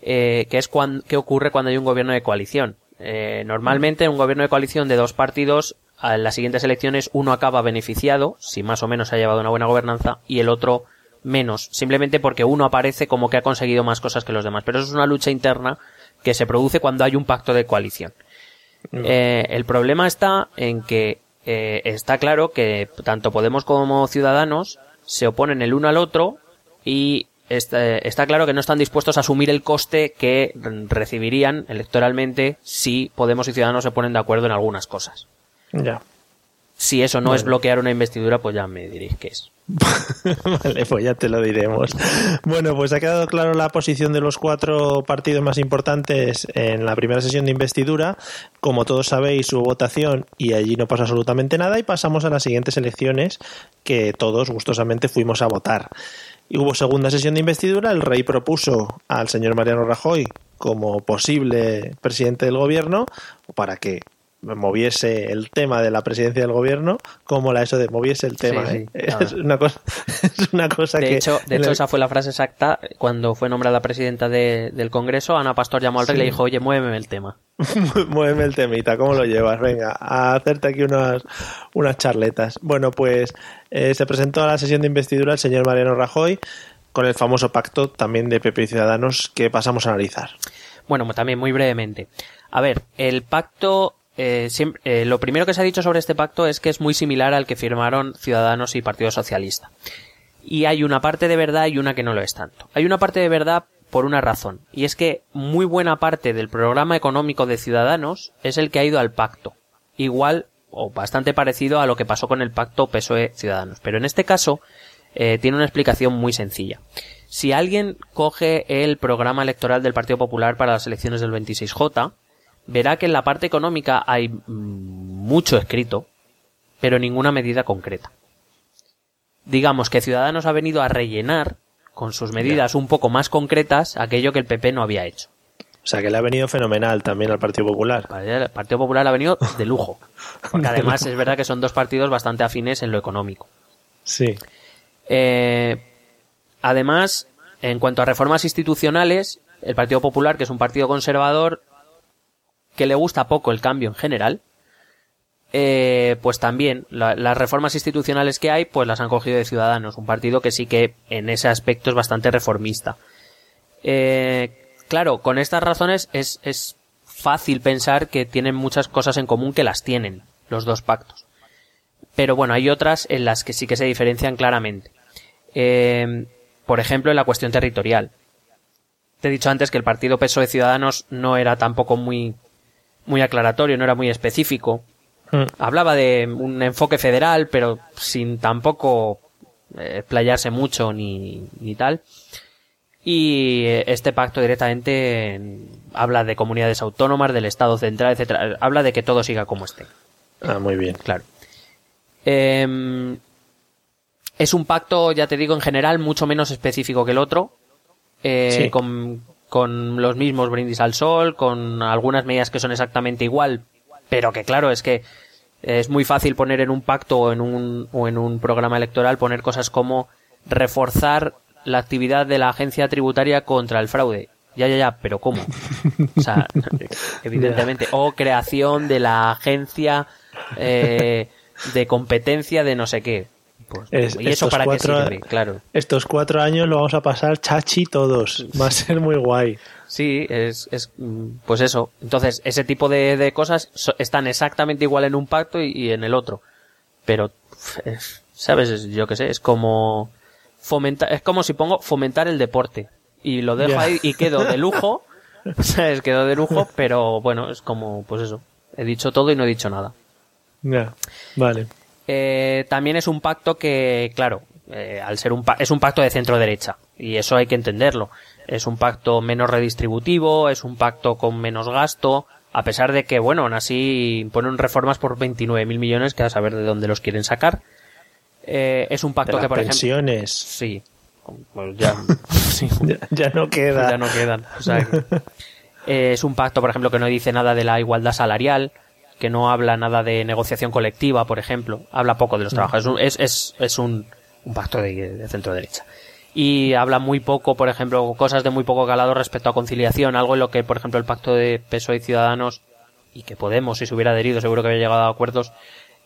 eh, que es cuando, qué ocurre cuando hay un gobierno de coalición. Eh, normalmente un gobierno de coalición de dos partidos en las siguientes elecciones uno acaba beneficiado, si más o menos ha llevado una buena gobernanza, y el otro menos, simplemente porque uno aparece como que ha conseguido más cosas que los demás. Pero eso es una lucha interna que se produce cuando hay un pacto de coalición. Eh, el problema está en que eh, está claro que tanto Podemos como Ciudadanos se oponen el uno al otro y está, está, claro que no están dispuestos a asumir el coste que recibirían electoralmente si Podemos y Ciudadanos se ponen de acuerdo en algunas cosas. Ya. Si eso no bueno. es bloquear una investidura, pues ya me diréis qué es. vale, pues ya te lo diremos. Bueno, pues ha quedado claro la posición de los cuatro partidos más importantes en la primera sesión de investidura. Como todos sabéis, hubo votación y allí no pasa absolutamente nada y pasamos a las siguientes elecciones que todos gustosamente fuimos a votar. Y hubo segunda sesión de investidura, el rey propuso al señor Mariano Rajoy como posible presidente del gobierno para que moviese el tema de la presidencia del gobierno como la eso de moviese el tema Sí, ¿eh? es una cosa es una cosa De que hecho, de hecho esa fue la frase exacta cuando fue nombrada presidenta de- del Congreso. Ana Pastor llamó al rey y le dijo, oye, muéveme el tema. Muéveme el temita, ¿cómo lo llevas? Venga, a hacerte aquí unas, unas charletas. Bueno, pues eh, se presentó a la sesión de investidura el señor Mariano Rajoy con el famoso pacto también de PP y Ciudadanos que pasamos a analizar. Bueno, pues también muy brevemente. A ver, el pacto, eh, siempre- eh, lo primero que se ha dicho sobre este pacto es que es muy similar al que firmaron Ciudadanos y Partido Socialista. Y hay una parte de verdad y una que no lo es tanto. Hay una parte de verdad por una razón, y es que muy buena parte del programa económico de Ciudadanos es el que ha ido al pacto. Igual o bastante parecido a lo que pasó con el pacto PSOE-Ciudadanos. Pero en este caso eh, tiene una explicación muy sencilla. Si alguien coge el programa electoral del Partido Popular para las elecciones del 26J, verá que en la parte económica hay mm, mucho escrito, pero ninguna medida concreta. Digamos que Ciudadanos ha venido a rellenar con sus medidas un poco más concretas aquello que el PP no había hecho. O sea que le ha venido fenomenal también al Partido Popular. El Partido Popular ha venido de lujo. Porque además es verdad que son dos partidos bastante afines en lo económico. Sí. Eh, además, en cuanto a reformas institucionales, el Partido Popular, que es un partido conservador, que le gusta poco el cambio en general, eh, pues también la- las reformas institucionales que hay, pues las han cogido de Ciudadanos, un partido que sí que en ese aspecto es bastante reformista. Eh, claro, con estas razones es, es fácil pensar que tienen muchas cosas en común que las tienen los dos pactos. Pero bueno, hay otras en las que sí que se diferencian claramente. Eh, por ejemplo, en la cuestión territorial. Te he dicho antes que el partido PSOE Ciudadanos no era tampoco muy, muy aclaratorio, no era muy específico. Mm. Hablaba de un enfoque federal, pero sin tampoco eh, playarse mucho ni, ni tal. Y eh, este pacto directamente eh, habla de comunidades autónomas, del Estado central, etcétera. Habla de que todo siga como esté. Ah, muy bien. Claro. Em, es un pacto, ya te digo, en general mucho menos específico que el otro. eh, Sí. con, con los mismos brindis al sol, con algunas medidas que son exactamente igual, pero que claro, es que es muy fácil poner en un pacto o en un, o en un programa electoral poner cosas como reforzar la actividad de la agencia tributaria contra el fraude. Ya, ya, ya, pero ¿cómo? O sea, evidentemente. O creación de la agencia eh, de competencia de no sé qué. Pues, Es- ¿Y eso estos para cuatro- qué sirve? Claro. Estos cuatro años lo vamos a pasar chachi todos. Va a ser muy guay. Sí, es, es mm, pues eso. Entonces, ese tipo de, de cosas so- están exactamente igual en un pacto y, y en el otro. Pero, ¿sabes? Es- Yo qué sé, es como fomentar, es como si pongo fomentar el deporte. Y lo dejo ahí y quedo de lujo. ¿Sabes? Quedo de lujo, pero bueno, es como, pues eso. He dicho todo y no he dicho nada. Ya, vale. Eh, también es un pacto que, claro, eh, al ser un es un pacto de centro derecha y eso hay que entenderlo. Es un pacto menos redistributivo, es un pacto con menos gasto, a pesar de que, bueno, aún así ponen reformas por 29.000 millones que a saber de dónde los quieren sacar. Eh, es un De pacto las que, por ejemplo, pensiones. sí, pues ya, sí, Ya, ya no queda. ya no quedan. O sea, que- eh, es un pacto, por ejemplo, que no dice nada de la igualdad salarial, que no habla nada de negociación colectiva, por ejemplo. Habla poco de los trabajadores. Es, un- es, es, es un, un pacto de, de centro derecha. Y habla muy poco, por ejemplo, cosas de muy poco calado respecto a conciliación, algo en lo que, por ejemplo, el pacto de PSOE y Ciudadanos, y que Podemos, si se hubiera adherido, seguro que había llegado a acuerdos,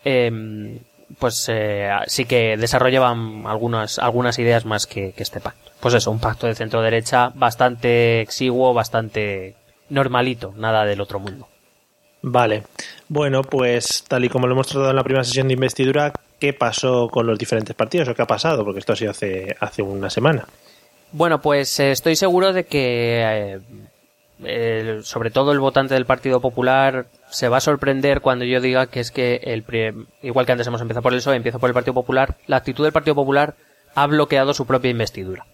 eh, pues eh, sí que desarrollaban algunas, algunas ideas más que, que este pacto. Pues eso, un pacto de centro derecha bastante exiguo, bastante normalito, nada del otro mundo. Vale. Bueno, pues tal y como lo hemos tratado en la primera sesión de investidura, ¿qué pasó con los diferentes partidos o qué ha pasado? Porque esto ha sido hace, hace una semana. Bueno, pues eh, estoy seguro de que eh, sobre todo el votante del Partido Popular se va a sorprender cuando yo diga que es que el igual que antes hemos empezado por el PSOE, empiezo por el Partido Popular, la actitud del Partido Popular ha bloqueado su propia investidura.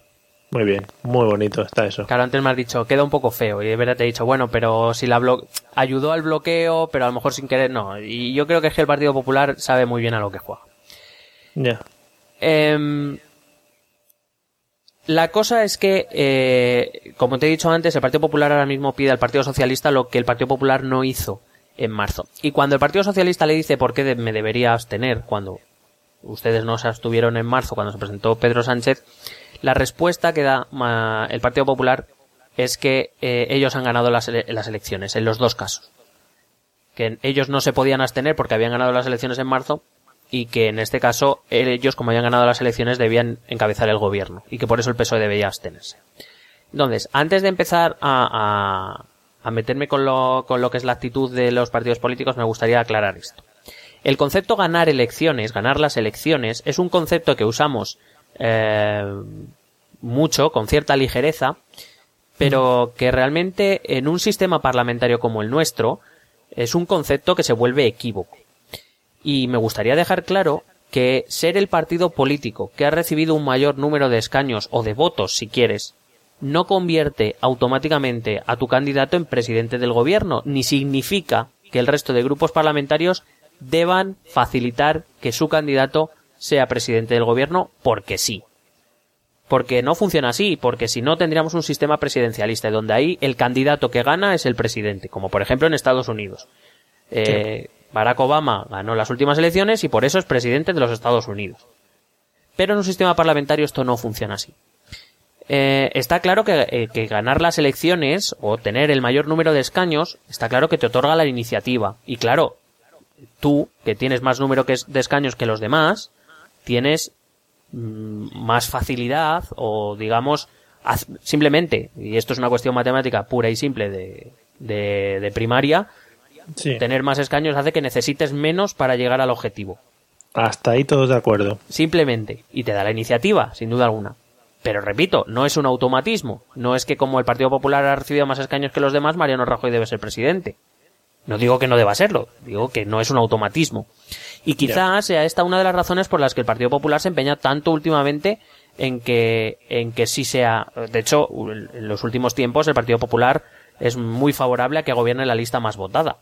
Muy bien, muy bonito está eso. Claro, antes me has dicho, queda un poco feo, y de verdad te he dicho, bueno, pero si la blo ayudó al bloqueo, pero a lo mejor sin querer, no. Y yo creo que es que el Partido Popular sabe muy bien a lo que juega. Ya. Em, la cosa es que, eh, como te he dicho antes, el Partido Popular ahora mismo pide al Partido Socialista lo que el Partido Popular no hizo en marzo. Y cuando el Partido Socialista le dice por qué me debería abstener cuando ustedes no se abstuvieron en marzo, cuando se presentó Pedro Sánchez, la respuesta que da el Partido Popular es que eh, ellos han ganado las, ele- las elecciones, en los dos casos. Que ellos no se podían abstener porque habían ganado las elecciones en marzo y que en este caso ellos, como habían ganado las elecciones, debían encabezar el gobierno y que por eso el PSOE debía abstenerse. Entonces, antes de empezar a, a, a meterme con lo, con lo que es la actitud de los partidos políticos, me gustaría aclarar esto. El concepto ganar elecciones, ganar las elecciones, es un concepto que usamos eh, mucho, con cierta ligereza, pero que realmente en un sistema parlamentario como el nuestro es un concepto que se vuelve equívoco. Y me gustaría dejar claro que ser el partido político que ha recibido un mayor número de escaños o de votos, si quieres, no convierte automáticamente a tu candidato en presidente del gobierno, ni significa que el resto de grupos parlamentarios deban facilitar que su candidato sea presidente del gobierno porque sí. Porque no funciona así, porque si no tendríamos un sistema presidencialista donde ahí el candidato que gana es el presidente, como por ejemplo en Estados Unidos. Eh, Barack Obama ganó las últimas elecciones y por eso es presidente de los Estados Unidos. Pero en un sistema parlamentario esto no funciona así. Eh, está claro que, eh, que ganar las elecciones o tener el mayor número de escaños, está claro que te otorga la iniciativa. Y claro, tú, que tienes más número que es- de escaños que los demás, tienes mm, más facilidad o digamos simplemente, y esto es una cuestión matemática pura y simple de, de, de primaria, Sí. tener más escaños hace que necesites menos para llegar al objetivo. Hasta ahí todos de acuerdo. Simplemente. Y te da la iniciativa, sin duda alguna. Pero repito, no es un automatismo. No es que como el Partido Popular ha recibido más escaños que los demás, Mariano Rajoy debe ser presidente. No digo que no deba serlo, digo que no es un automatismo. Y quizás sea esta una de las razones por las que el Partido Popular se empeña tanto últimamente en que, en que sí sea, de hecho, en los últimos tiempos el Partido Popular es muy favorable a que gobierne la lista más votada.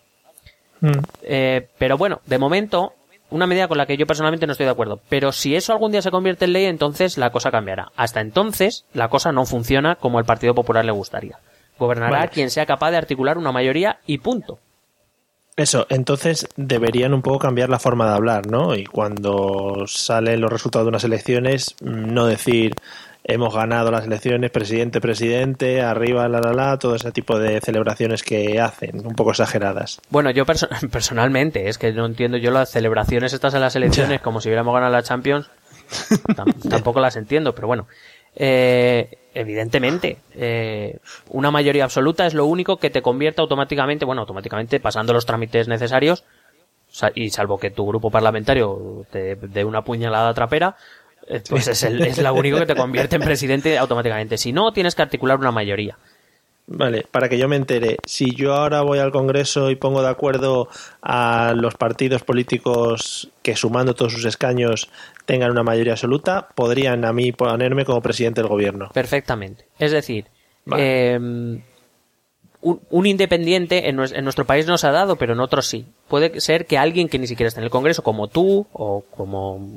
Mm. Eh, pero bueno, de momento, una medida con la que yo personalmente no estoy de acuerdo. Pero si eso algún día se convierte en ley, entonces la cosa cambiará. Hasta entonces, la cosa no funciona como el Partido Popular le gustaría. Gobernará Vale. quien sea capaz de articular una mayoría y punto. Eso, entonces deberían un poco cambiar la forma de hablar, ¿no? Y cuando salen los resultados de unas elecciones, mm, no decir hemos ganado las elecciones, presidente, presidente, arriba, la, la, la, todo ese tipo de celebraciones que hacen, un poco exageradas. Bueno, yo perso- personalmente, es que no entiendo yo las celebraciones estas en las elecciones como si hubiéramos ganado la Champions. Tam- tampoco las entiendo, pero bueno. Eh, evidentemente, eh, una mayoría absoluta es lo único que te convierte automáticamente, bueno, automáticamente pasando los trámites necesarios, sa- y salvo que tu grupo parlamentario te dé una puñalada trapera, eh, pues es, el, es lo único que te convierte en presidente automáticamente. Si no, tienes que articular una mayoría. Vale, para que yo me entere, si yo ahora voy al Congreso y pongo de acuerdo a los partidos políticos que sumando todos sus escaños tengan una mayoría absoluta, podrían a mí ponerme como presidente del gobierno. Perfectamente. Es decir, eh, un, independiente en, nuestro país no se ha dado, pero en otros sí. Puede ser que alguien que ni siquiera está en el Congreso, como tú o como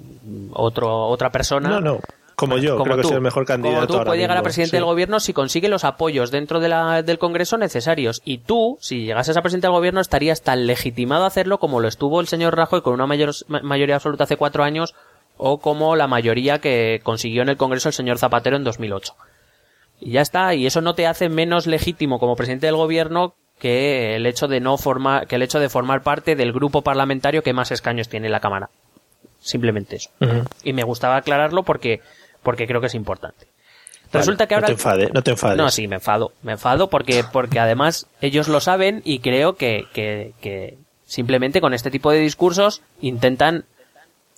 otro, otra persona, no, no como yo, creo que soy el mejor candidato. Como tú puedes llegar a presidente del gobierno si consigue los apoyos dentro de la, del Congreso necesarios. Y tú, si llegases a presidente del gobierno, estarías tan legitimado a hacerlo como lo estuvo el señor Rajoy con una mayor, mayoría absoluta hace cuatro años o como la mayoría que consiguió en el Congreso el señor Zapatero en 2008. Y ya está, y eso no te hace menos legítimo como presidente del gobierno que el hecho de no formar, que el hecho de formar parte del grupo parlamentario que más escaños tiene en la Cámara. Simplemente eso. Y me gustaba aclararlo porque porque creo que es importante. Resulta que ahora... No te enfades, no te enfades. No, sí, me enfado. Me enfado porque, porque además ellos lo saben y creo que, que, que simplemente con este tipo de discursos intentan...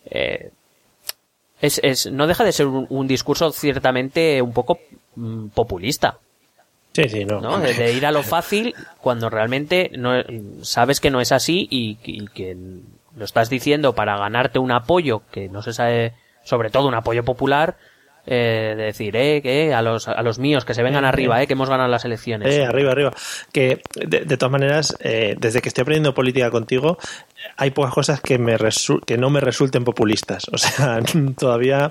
Eh, es, es, no deja de ser un, discurso ciertamente un poco mm, populista. Sí, sí, no. ¿no? De, ir a lo fácil cuando realmente no, sabes que no es así y, y que lo estás diciendo para ganarte un apoyo que no se sabe, sobre todo un apoyo popular, eh, de decir, eh, que a los, a los míos, que se vengan arriba, eh, que hemos ganado las elecciones. Eh, arriba, arriba. Que, de, todas maneras, eh, desde que estoy aprendiendo política contigo, hay pocas cosas que, me que no me resulten populistas. O sea, todavía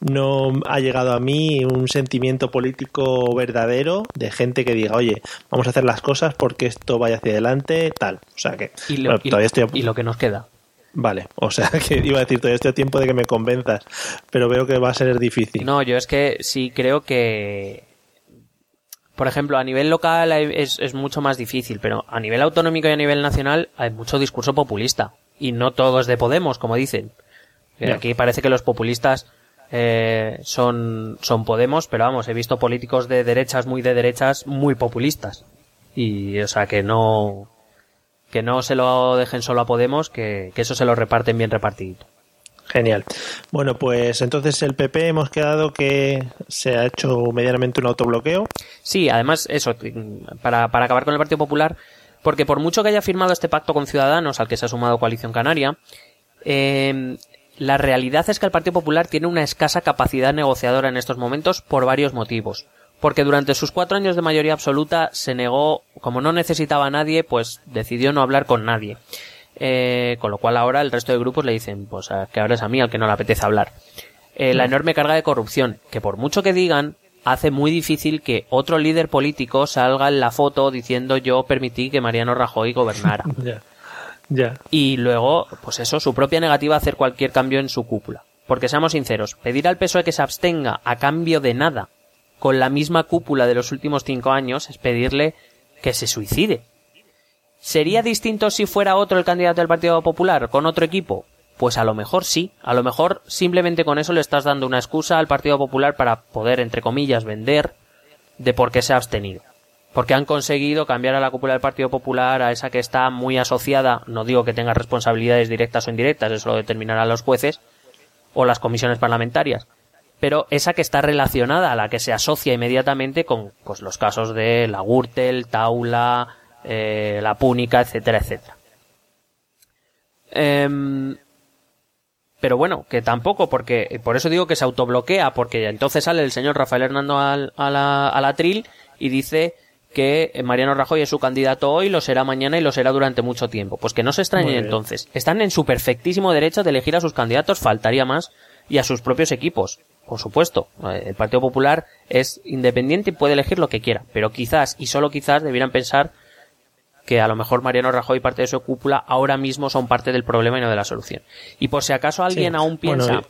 no ha llegado a mí un sentimiento político verdadero de gente que diga, oye, vamos a hacer las cosas porque esto vaya hacia adelante, tal. O sea que todavía estoy... y lo que nos queda. Vale, o sea que iba a decir todavía estoy a tiempo de que me convenzas, pero veo que va a ser difícil. No, yo es que sí creo que, por ejemplo, a nivel local es, es mucho más difícil, pero a nivel autonómico y a nivel nacional hay mucho discurso populista. Y no todo es de Podemos, como dicen. Aquí parece que los populistas eh, son, son Podemos, pero vamos, he visto políticos de derechas, muy de derechas, muy populistas. Y, o sea, que no, que no se lo dejen solo a Podemos, que, eso se lo reparten bien repartidito. Genial. Bueno, pues entonces el PP hemos quedado que se ha hecho medianamente un autobloqueo. Sí, además, eso, para, para acabar con el Partido Popular, porque por mucho que haya firmado este pacto con Ciudadanos, al que se ha sumado Coalición Canaria, eh, la realidad es que el Partido Popular tiene una escasa capacidad negociadora en estos momentos por varios motivos porque durante sus cuatro años de mayoría absoluta se negó, como no necesitaba a nadie, pues decidió no hablar con nadie. Eh, con lo cual ahora el resto de grupos le dicen, pues que ahora es a mí al que no le apetece hablar. Eh, la enorme carga de corrupción, que por mucho que digan, hace muy difícil que otro líder político salga en la foto diciendo yo permití que Mariano Rajoy gobernara. Ya. Y luego, pues eso, su propia negativa a hacer cualquier cambio en su cúpula. Porque seamos sinceros, pedir al PSOE que se abstenga a cambio de nada con la misma cúpula de los últimos cinco años es pedirle que se suicide. ¿Sería distinto si fuera otro el candidato del Partido Popular con otro equipo? Pues a lo mejor sí, a lo mejor simplemente con eso le estás dando una excusa al Partido Popular para poder, entre comillas, vender de por qué se ha abstenido. Porque han conseguido cambiar a la cúpula del Partido Popular a esa que está muy asociada, no digo que tenga responsabilidades directas o indirectas, eso lo determinarán los jueces o las comisiones parlamentarias, pero esa que está relacionada, a la que se asocia inmediatamente con pues, los casos de la Gürtel, Taula, eh, la Púnica, etcétera, etcétera. Em, pero bueno, que tampoco, porque por eso digo que se autobloquea, porque entonces sale el señor Rafael Hernando al, a, la, a la tril y dice que Mariano Rajoy es su candidato hoy, lo será mañana y lo será durante mucho tiempo. Pues que no se extrañen entonces. Están en su perfectísimo derecho de elegir a sus candidatos, faltaría más, y a sus propios equipos. Por supuesto, eh, el Partido Popular es independiente y puede elegir lo que quiera, pero quizás y solo quizás debieran pensar que a lo mejor Mariano Rajoy y parte de su cúpula ahora mismo son parte del problema y no de la solución. Y por si acaso alguien aún piensa,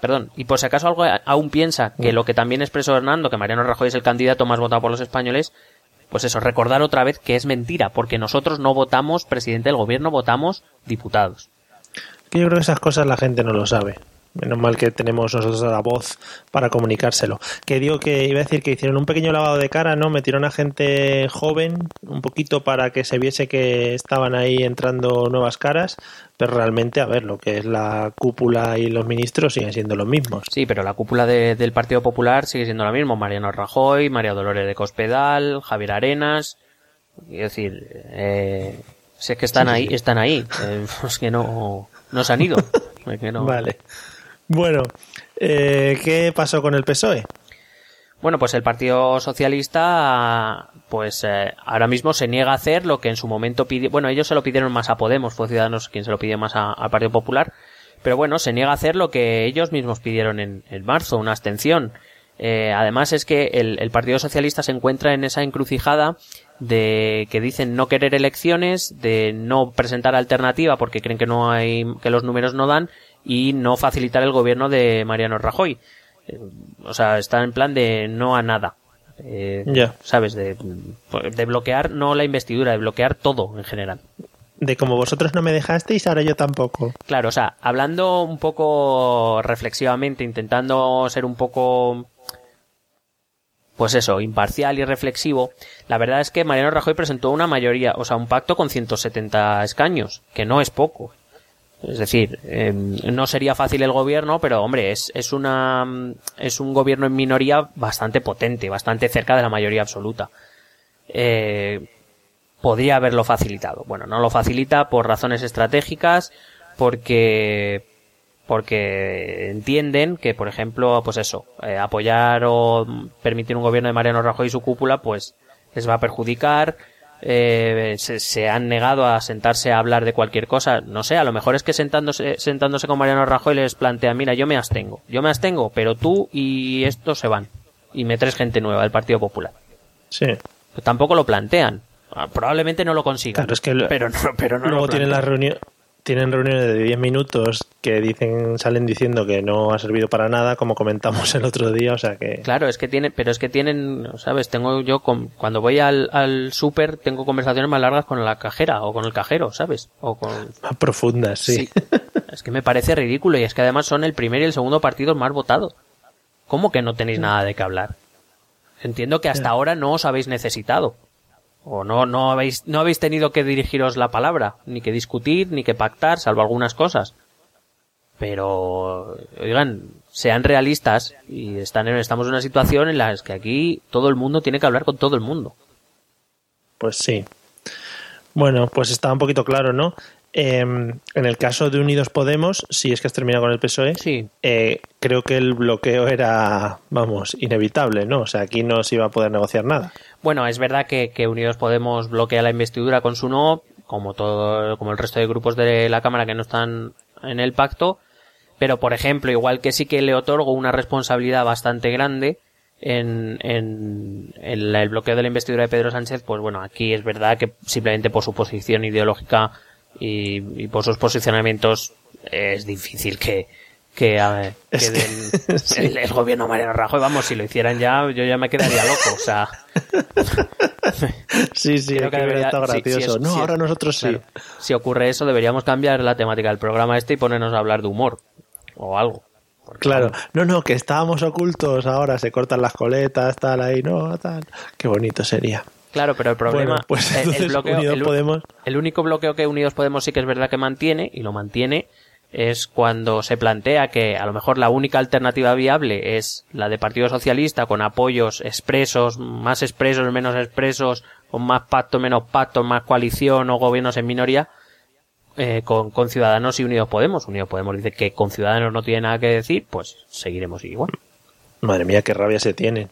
perdón, y por si acaso algo aún piensa que lo que también expresó Hernando, que Mariano Rajoy es el candidato más votado por los españoles, pues eso, recordar otra vez que es mentira, porque nosotros no votamos presidente del gobierno, votamos diputados. yo creo que esas cosas la gente no lo sabe. Menos mal que tenemos nosotros la voz para comunicárselo. Que digo que iba a decir que hicieron un pequeño lavado de cara, ¿no? Metieron a gente joven, un poquito para que se viese que estaban ahí entrando nuevas caras, pero realmente, a ver, lo que es la cúpula y los ministros siguen siendo los mismos. Sí, pero la cúpula del Partido Popular sigue siendo la misma. Mariano Rajoy, María Dolores de Cospedal, Javier Arenas. Quiero decir, eh, si es que están ahí, están ahí. Eh, es que no, no se han ido. Vale. Bueno, eh, ¿qué pasó con el PSOE? Bueno, pues el Partido Socialista, pues eh, ahora mismo se niega a hacer lo que en su momento pidió. Bueno, ellos se lo pidieron más a Podemos, fue Ciudadanos quien se lo pidió más al Partido Popular. Pero bueno, se niega a hacer lo que ellos mismos pidieron en, marzo, una abstención. Eh, además es que el, el, Partido Socialista se encuentra en esa encrucijada de que dicen no querer elecciones, de no presentar alternativa porque creen que no hay, que los números no dan y no facilitar el gobierno de Mariano Rajoy. Eh, o sea, está en plan de no a nada. Eh, ¿Sabes? De, de bloquear no la investidura, de bloquear todo en general. De como vosotros no me dejasteis, ahora yo tampoco. Claro, o sea, hablando un poco reflexivamente, intentando ser un poco pues eso, imparcial y reflexivo, la verdad es que Mariano Rajoy presentó una mayoría, o sea, un pacto con 170 escaños, que no es poco. Es decir, em, no sería fácil el gobierno, pero hombre, es, es una, es un gobierno en minoría bastante potente, bastante cerca de la mayoría absoluta. Eh, podría haberlo facilitado. Bueno, no lo facilita por razones estratégicas, porque, porque entienden que, por ejemplo, pues eso, eh, apoyar o permitir un gobierno de Mariano Rajoy y su cúpula, pues les va a perjudicar, eh, se, han negado a sentarse a hablar de cualquier cosa. No sé, a lo mejor es que sentándose, sentándose con Mariano Rajoy les plantea, mira, yo me abstengo, yo me abstengo, pero tú y estos se van. Y me traes gente nueva del Partido Popular. Sí. tampoco lo plantean. Ah, probablemente no lo consigan. Claro, es que pero no, pero no luego tienen la reunión tienen reuniones de 10 minutos que dicen salen diciendo que no ha servido para nada como comentamos el otro día o sea que claro es que tienen pero es que tienen sabes tengo yo cuando voy al, al súper tengo conversaciones más largas con la cajera o con el cajero sabes o con más profundas sí. es que me parece ridículo y es que además son el primer y el segundo partido más votado cómo que no tenéis nada de qué hablar entiendo que hasta ahora no os habéis necesitado o no, no habéis, no habéis tenido que dirigiros la palabra, ni que discutir, ni que pactar, salvo algunas cosas. Pero, oigan, sean realistas y están en, estamos en una situación en la que aquí todo el mundo tiene que hablar con todo el mundo. Pues sí. Bueno, pues está un poquito claro, ¿no? Em, en el caso de Unidos Podemos, si es que has terminado con el PSOE, sí. Eh, creo que el bloqueo era, vamos, inevitable, ¿no? O sea, aquí no se iba a poder negociar nada. Bueno, es verdad que, Unidos Podemos bloquea la investidura con su no, como todo, como el resto de grupos de la Cámara que no están en el pacto, pero por ejemplo, igual que sí que le otorgo una responsabilidad bastante grande en, en, el bloqueo de la investidura de Pedro Sánchez, pues bueno, aquí es verdad que simplemente por su posición ideológica y, por sus posicionamientos es difícil que, que, den el, gobierno Mariano Rajoy. Vamos, si lo hicieran ya, yo ya me quedaría loco. O sea. sí, sí, creo que debería estar gracioso. no, ahora nosotros sí. si ocurre eso, deberíamos cambiar la temática del programa este y ponernos a hablar de humor o algo. claro, no, no, que estábamos ocultos, ahora se cortan las coletas, tal, ahí, no, tal. Qué bonito sería. Claro, pero el problema, pues el, bloqueo, el único bloqueo que Unidos Podemos sí que es verdad que mantiene, y lo mantiene, es cuando se plantea que a lo mejor la única alternativa viable es la de Partido Socialista con apoyos expresos, más expresos, menos expresos, con más pacto, menos pacto, más coalición o gobiernos en minoría, eh, con, con Ciudadanos y Unidos Podemos. Unidos Podemos dice que con Ciudadanos no tiene nada que decir, pues seguiremos igual. Madre mía, qué rabia se tienen.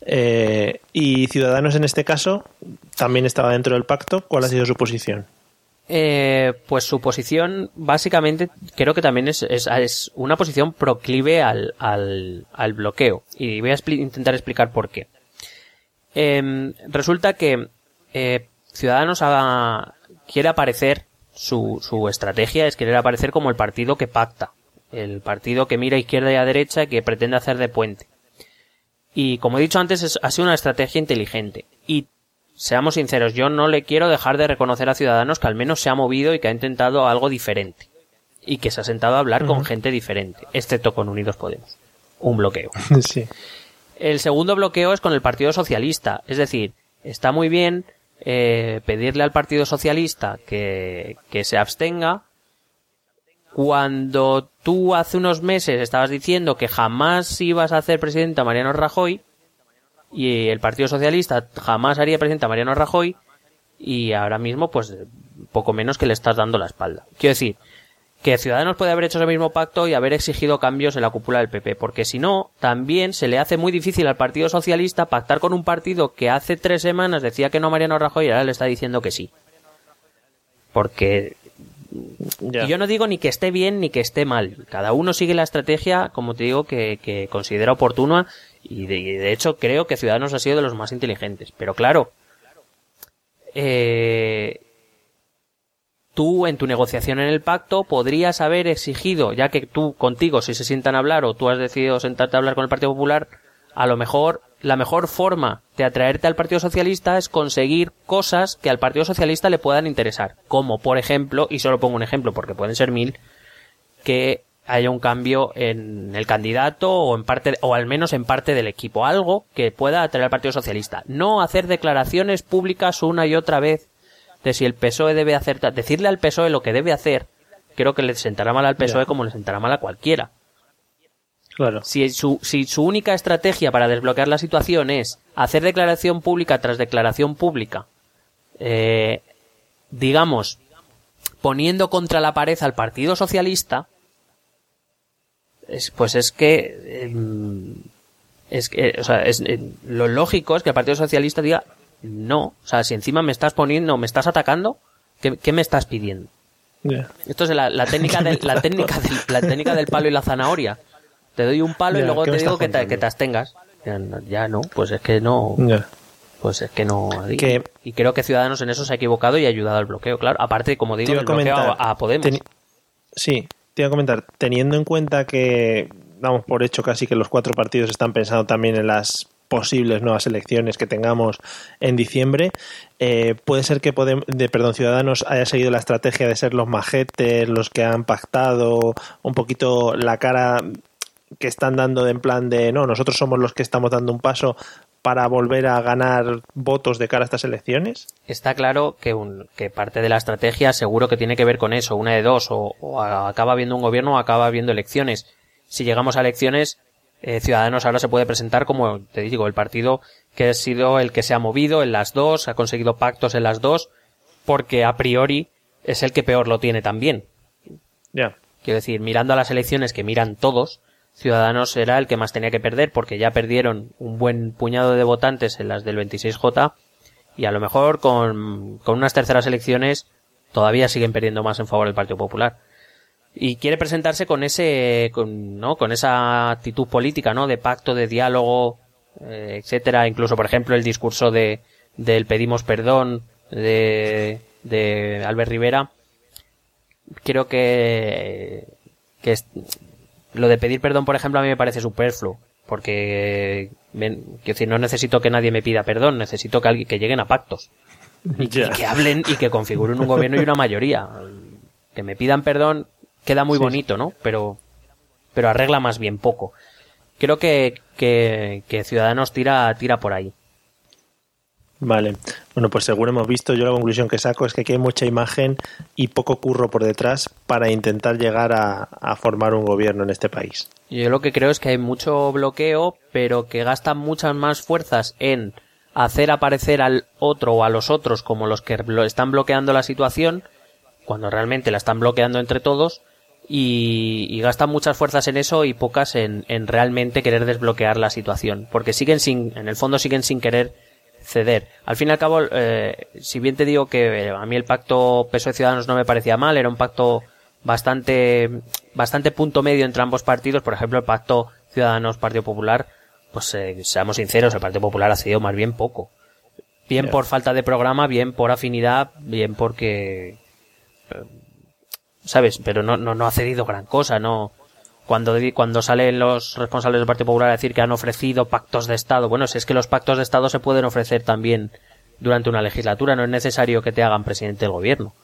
Eh, y Ciudadanos en este caso también estaba dentro del pacto. ¿Cuál ha sido su posición? Eh, pues su posición básicamente creo que también es, es, una posición proclive al, al, bloqueo. Y voy a intentar explicar por qué. Em, resulta que eh, Ciudadanos quiere aparecer, su, su estrategia es querer aparecer como el partido que pacta. El partido que mira a izquierda y a derecha y que pretende hacer de puente. Y como he dicho antes, ha sido una estrategia inteligente. Y seamos sinceros, yo no le quiero dejar de reconocer a Ciudadanos que al menos se ha movido y que ha intentado algo diferente. y que se ha sentado a hablar con gente diferente, excepto con Unidos Podemos. Un bloqueo. Sí. El segundo bloqueo es con el Partido Socialista. Es decir, está muy bien eh, pedirle al Partido Socialista que, que se abstenga cuando tú hace unos meses estabas diciendo que jamás ibas a hacer presidente a Mariano Rajoy y el Partido Socialista jamás haría presidente a Mariano Rajoy y ahora mismo pues poco menos que le estás dando la espalda. Quiero decir, que Ciudadanos puede haber hecho ese mismo pacto y haber exigido cambios en la cúpula del PP, porque si no, también se le hace muy difícil al Partido Socialista pactar con un partido que hace tres semanas decía que no Mariano Rajoy y ahora le está diciendo que sí. Porque Y yo no digo ni que esté bien ni que esté mal. Cada uno sigue la estrategia, como te digo, que, considera oportuna y de, y de hecho creo que Ciudadanos ha sido de los más inteligentes. Pero claro, eh, tú en tu negociación en el pacto podrías haber exigido, ya que tú contigo si se sientan a hablar o tú has decidido sentarte a hablar con el Partido Popular, a lo mejor la mejor forma de atraerte al Partido Socialista es conseguir cosas que al Partido Socialista le puedan interesar, como por ejemplo, y solo pongo un ejemplo porque pueden ser mil, que haya un cambio en el candidato o en parte o al menos en parte del equipo, algo que pueda atraer al Partido Socialista, no hacer declaraciones públicas una y otra vez de si el PSOE debe hacer decirle al PSOE lo que debe hacer, creo que le sentará mal al PSOE como le sentará mal a cualquiera. Claro. Si su, si su única estrategia para desbloquear la situación es hacer declaración pública tras declaración pública, eh, digamos, poniendo contra la pared al Partido Socialista, es- pues es que, em, es que, o sea, es, eh, lo lógico es que el Partido Socialista diga, no, o sea, si encima me estás poniendo, me estás atacando, ¿qué, qué me estás pidiendo? Esto es la, la técnica del, la técnica del, la técnica del palo y la zanahoria. Te doy un palo y luego ¿qué te digo que te, que te abstengas. Ya, no- Ya no, pues es que no, Ya. pues es que no. Que- Y creo que Ciudadanos en eso se ha equivocado y ha ayudado al bloqueo, claro. Aparte, como digo, el a bloqueo a, a Podemos. sí, te iba a comentar, teniendo en cuenta que damos por hecho casi que los cuatro partidos están pensando también en las posibles nuevas elecciones que tengamos en diciembre, eh, puede ser que Podem- de, perdón, Ciudadanos haya seguido la estrategia de ser los majetes, los que han pactado un poquito la cara que están dando en plan de no, nosotros somos los que estamos dando un paso para volver a ganar votos de cara a estas elecciones. Está claro que, un, que parte de la estrategia seguro que tiene que ver con eso, una de dos, o, acaba habiendo un gobierno o acaba habiendo elecciones. Si llegamos a elecciones, eh, Ciudadanos ahora se puede presentar como, te digo, el partido que ha sido el que se ha movido en las dos, ha conseguido pactos en las dos, porque a priori es el que peor lo tiene también. Ya. Quiero decir, mirando a las elecciones que miran todos, Ciudadanos era el que más tenía que perder porque ya perdieron un buen puñado de votantes en las del 26J y a lo mejor con, con unas terceras elecciones todavía siguen perdiendo más en favor del Partido Popular. Y quiere presentarse con ese, con, ¿no? Con esa actitud política, ¿no? De pacto, de diálogo, eh, etcétera. Incluso, por ejemplo, el discurso de, del pedimos perdón de, de Albert Rivera. Creo que, que lo de pedir perdón, por ejemplo, a mí me parece superfluo. Porque, quiero decir, no necesito que nadie me pida perdón, necesito que alguien, que lleguen a pactos. Y que, Ya. y que hablen y que configuren un gobierno y una mayoría. Que me pidan perdón queda muy bonito, ¿no? Pero, pero arregla más bien poco. Creo que, que, que Ciudadanos tira, tira por ahí. Vale. Bueno, pues seguro hemos visto, yo la conclusión que saco es que aquí hay mucha imagen y poco curro por detrás para intentar llegar a, formar un gobierno en este país. Yo lo que creo es que hay mucho bloqueo, pero que gastan muchas más fuerzas en hacer aparecer al otro o a los otros como los que están bloqueando la situación, cuando realmente la están bloqueando entre todos, y, y gastan muchas fuerzas en eso y pocas en, en realmente querer desbloquear la situación, porque siguen sin, en el fondo siguen sin querer ceder. Al fin y al cabo, eh, si bien te digo que eh, a mí el pacto PSOE Ciudadanos no me parecía mal, era un pacto bastante, bastante punto medio entre ambos partidos, por ejemplo el pacto Ciudadanos Partido Popular, pues eh, seamos sinceros, el Partido Popular ha sido más bien poco. Bien por falta de programa, bien por afinidad, bien porque eh, ¿sabes? Pero no, no, no ha cedido gran cosa, no. Cuando, cuando salen los responsables del Partido Popular a decir que han ofrecido pactos de Estado, bueno, si es que los pactos de Estado se pueden ofrecer también durante una legislatura, no es necesario que te hagan presidente del gobierno.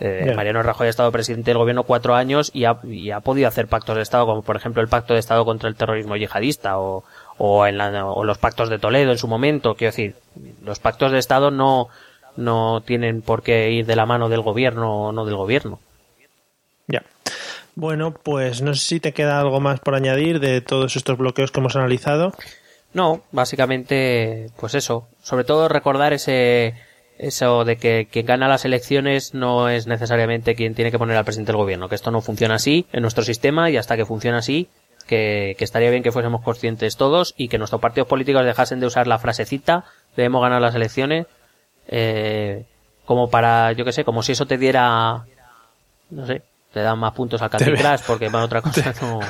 Eh, Mariano Rajoy ha estado presidente del gobierno cuatro años y ha, y ha, podido hacer pactos de Estado, como por ejemplo el pacto de Estado contra el terrorismo yihadista o, o, en la, o los pactos de Toledo en su momento. Quiero decir, los pactos de Estado no, no tienen por qué ir de la mano del gobierno o no del gobierno. Ya. Bueno, pues no sé si te queda algo más por añadir de todos estos bloqueos que hemos analizado. No, básicamente, pues eso. Sobre todo recordar ese, eso de que quien gana las elecciones no es necesariamente quien tiene que poner al presidente del gobierno, que esto no funciona así en nuestro sistema y hasta que funcione así, que, que estaría bien que fuésemos conscientes todos y que nuestros partidos políticos dejasen de usar la frasecita debemos ganar las elecciones eh, como para, yo que sé, como si eso te diera, no sé, te dan más puntos al Candy Crush porque para otra cosa te, no.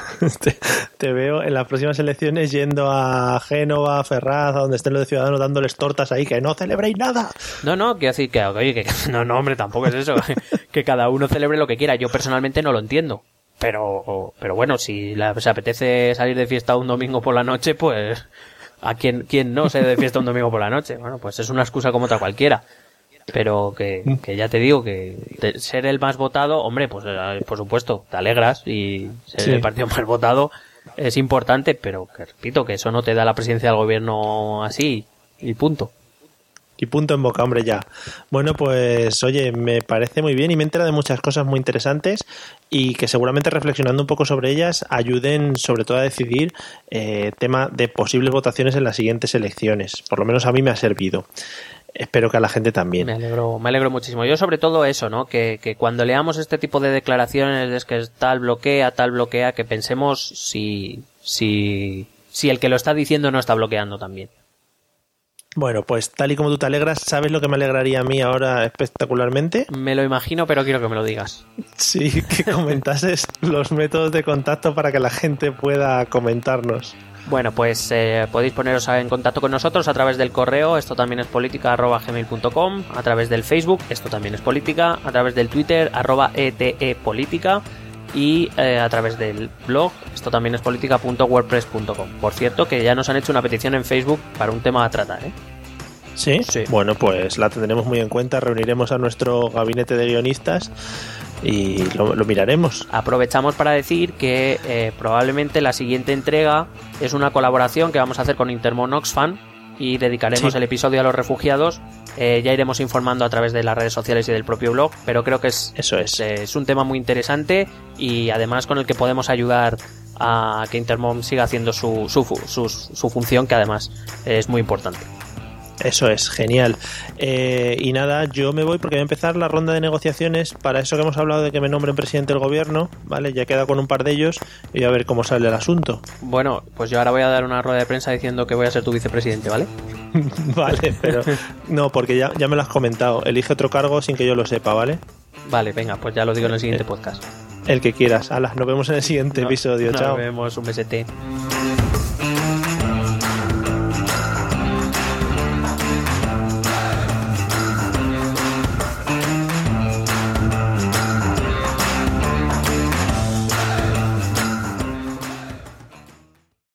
Te, te, veo en las próximas elecciones yendo a Génova, Ferraz, a donde estén los ciudadanos dándoles tortas ahí, que no celebréis nada. No, no, quiero decir que, oye, que, no, no, hombre, tampoco es eso. que cada uno celebre lo que quiera. Yo personalmente no lo entiendo. Pero, pero bueno, si la, se apetece salir de fiesta un domingo por la noche, pues a quien, quien no se de fiesta un domingo por la noche. Bueno, pues es una excusa como otra cualquiera pero que, que, ya te digo que ser el más votado, hombre, pues por supuesto, te alegras y ser sí. el partido más votado es importante, pero que repito que eso no te da la presidencia del gobierno así y punto. Y punto en boca, hombre, ya. Bueno, pues oye, me parece muy bien y me entera de muchas cosas muy interesantes y que seguramente reflexionando un poco sobre ellas ayuden sobre todo a decidir eh, tema de posibles votaciones en las siguientes elecciones. Por lo menos a mí me ha servido espero que a la gente también. Me alegro, me alegro muchísimo. Yo sobre todo eso, ¿no? Que, que cuando leamos este tipo de declaraciones de que tal bloquea, tal bloquea, que pensemos si, si, si el que lo está diciendo no está bloqueando también. Bueno, pues tal y como tú te alegras, ¿sabes lo que me alegraría a mí ahora espectacularmente? Me lo imagino, pero quiero que me lo digas. Sí, que comentases los métodos de contacto para que la gente pueda comentarnos. Bueno, pues eh, podéis poneros en contacto con nosotros a través del correo, esto también es política, arroba gmail.com, a través del Facebook, esto también es política, a través del Twitter, arroba etepolítica y eh, a través del blog, esto también es política.wordpress.com. Por cierto, que ya nos han hecho una petición en Facebook para un tema a tratar, ¿eh? ¿Sí? ¿Sí? Bueno, pues la tendremos muy en cuenta, reuniremos a nuestro gabinete de guionistas y lo, lo, miraremos. Aprovechamos para decir que eh, probablemente la siguiente entrega es una colaboración que vamos a hacer con Intermon Oxfam y dedicaremos sí. el episodio a los refugiados. Eh, ya iremos informando a través de las redes sociales y del propio blog, pero creo que es, Eso es. es, es un tema muy interesante y además con el que podemos ayudar a que Intermom siga haciendo su, su, su, su función, que además es muy importante. Eso es, genial. Eh, y nada, yo me voy porque voy a empezar la ronda de negociaciones para eso que hemos hablado de que me nombren presidente del gobierno, ¿vale? Ya queda con un par de ellos y a ver cómo sale el asunto. Bueno, pues yo ahora voy a dar una rueda de prensa diciendo que voy a ser tu vicepresidente, ¿vale? vale, pero no, porque ya, ya me lo has comentado. Elige otro cargo sin que yo lo sepa, ¿vale? Vale, venga, pues ya lo digo en el siguiente podcast. El que quieras. Alas, nos vemos en el siguiente no, episodio. Nos Chao. vemos, un besete.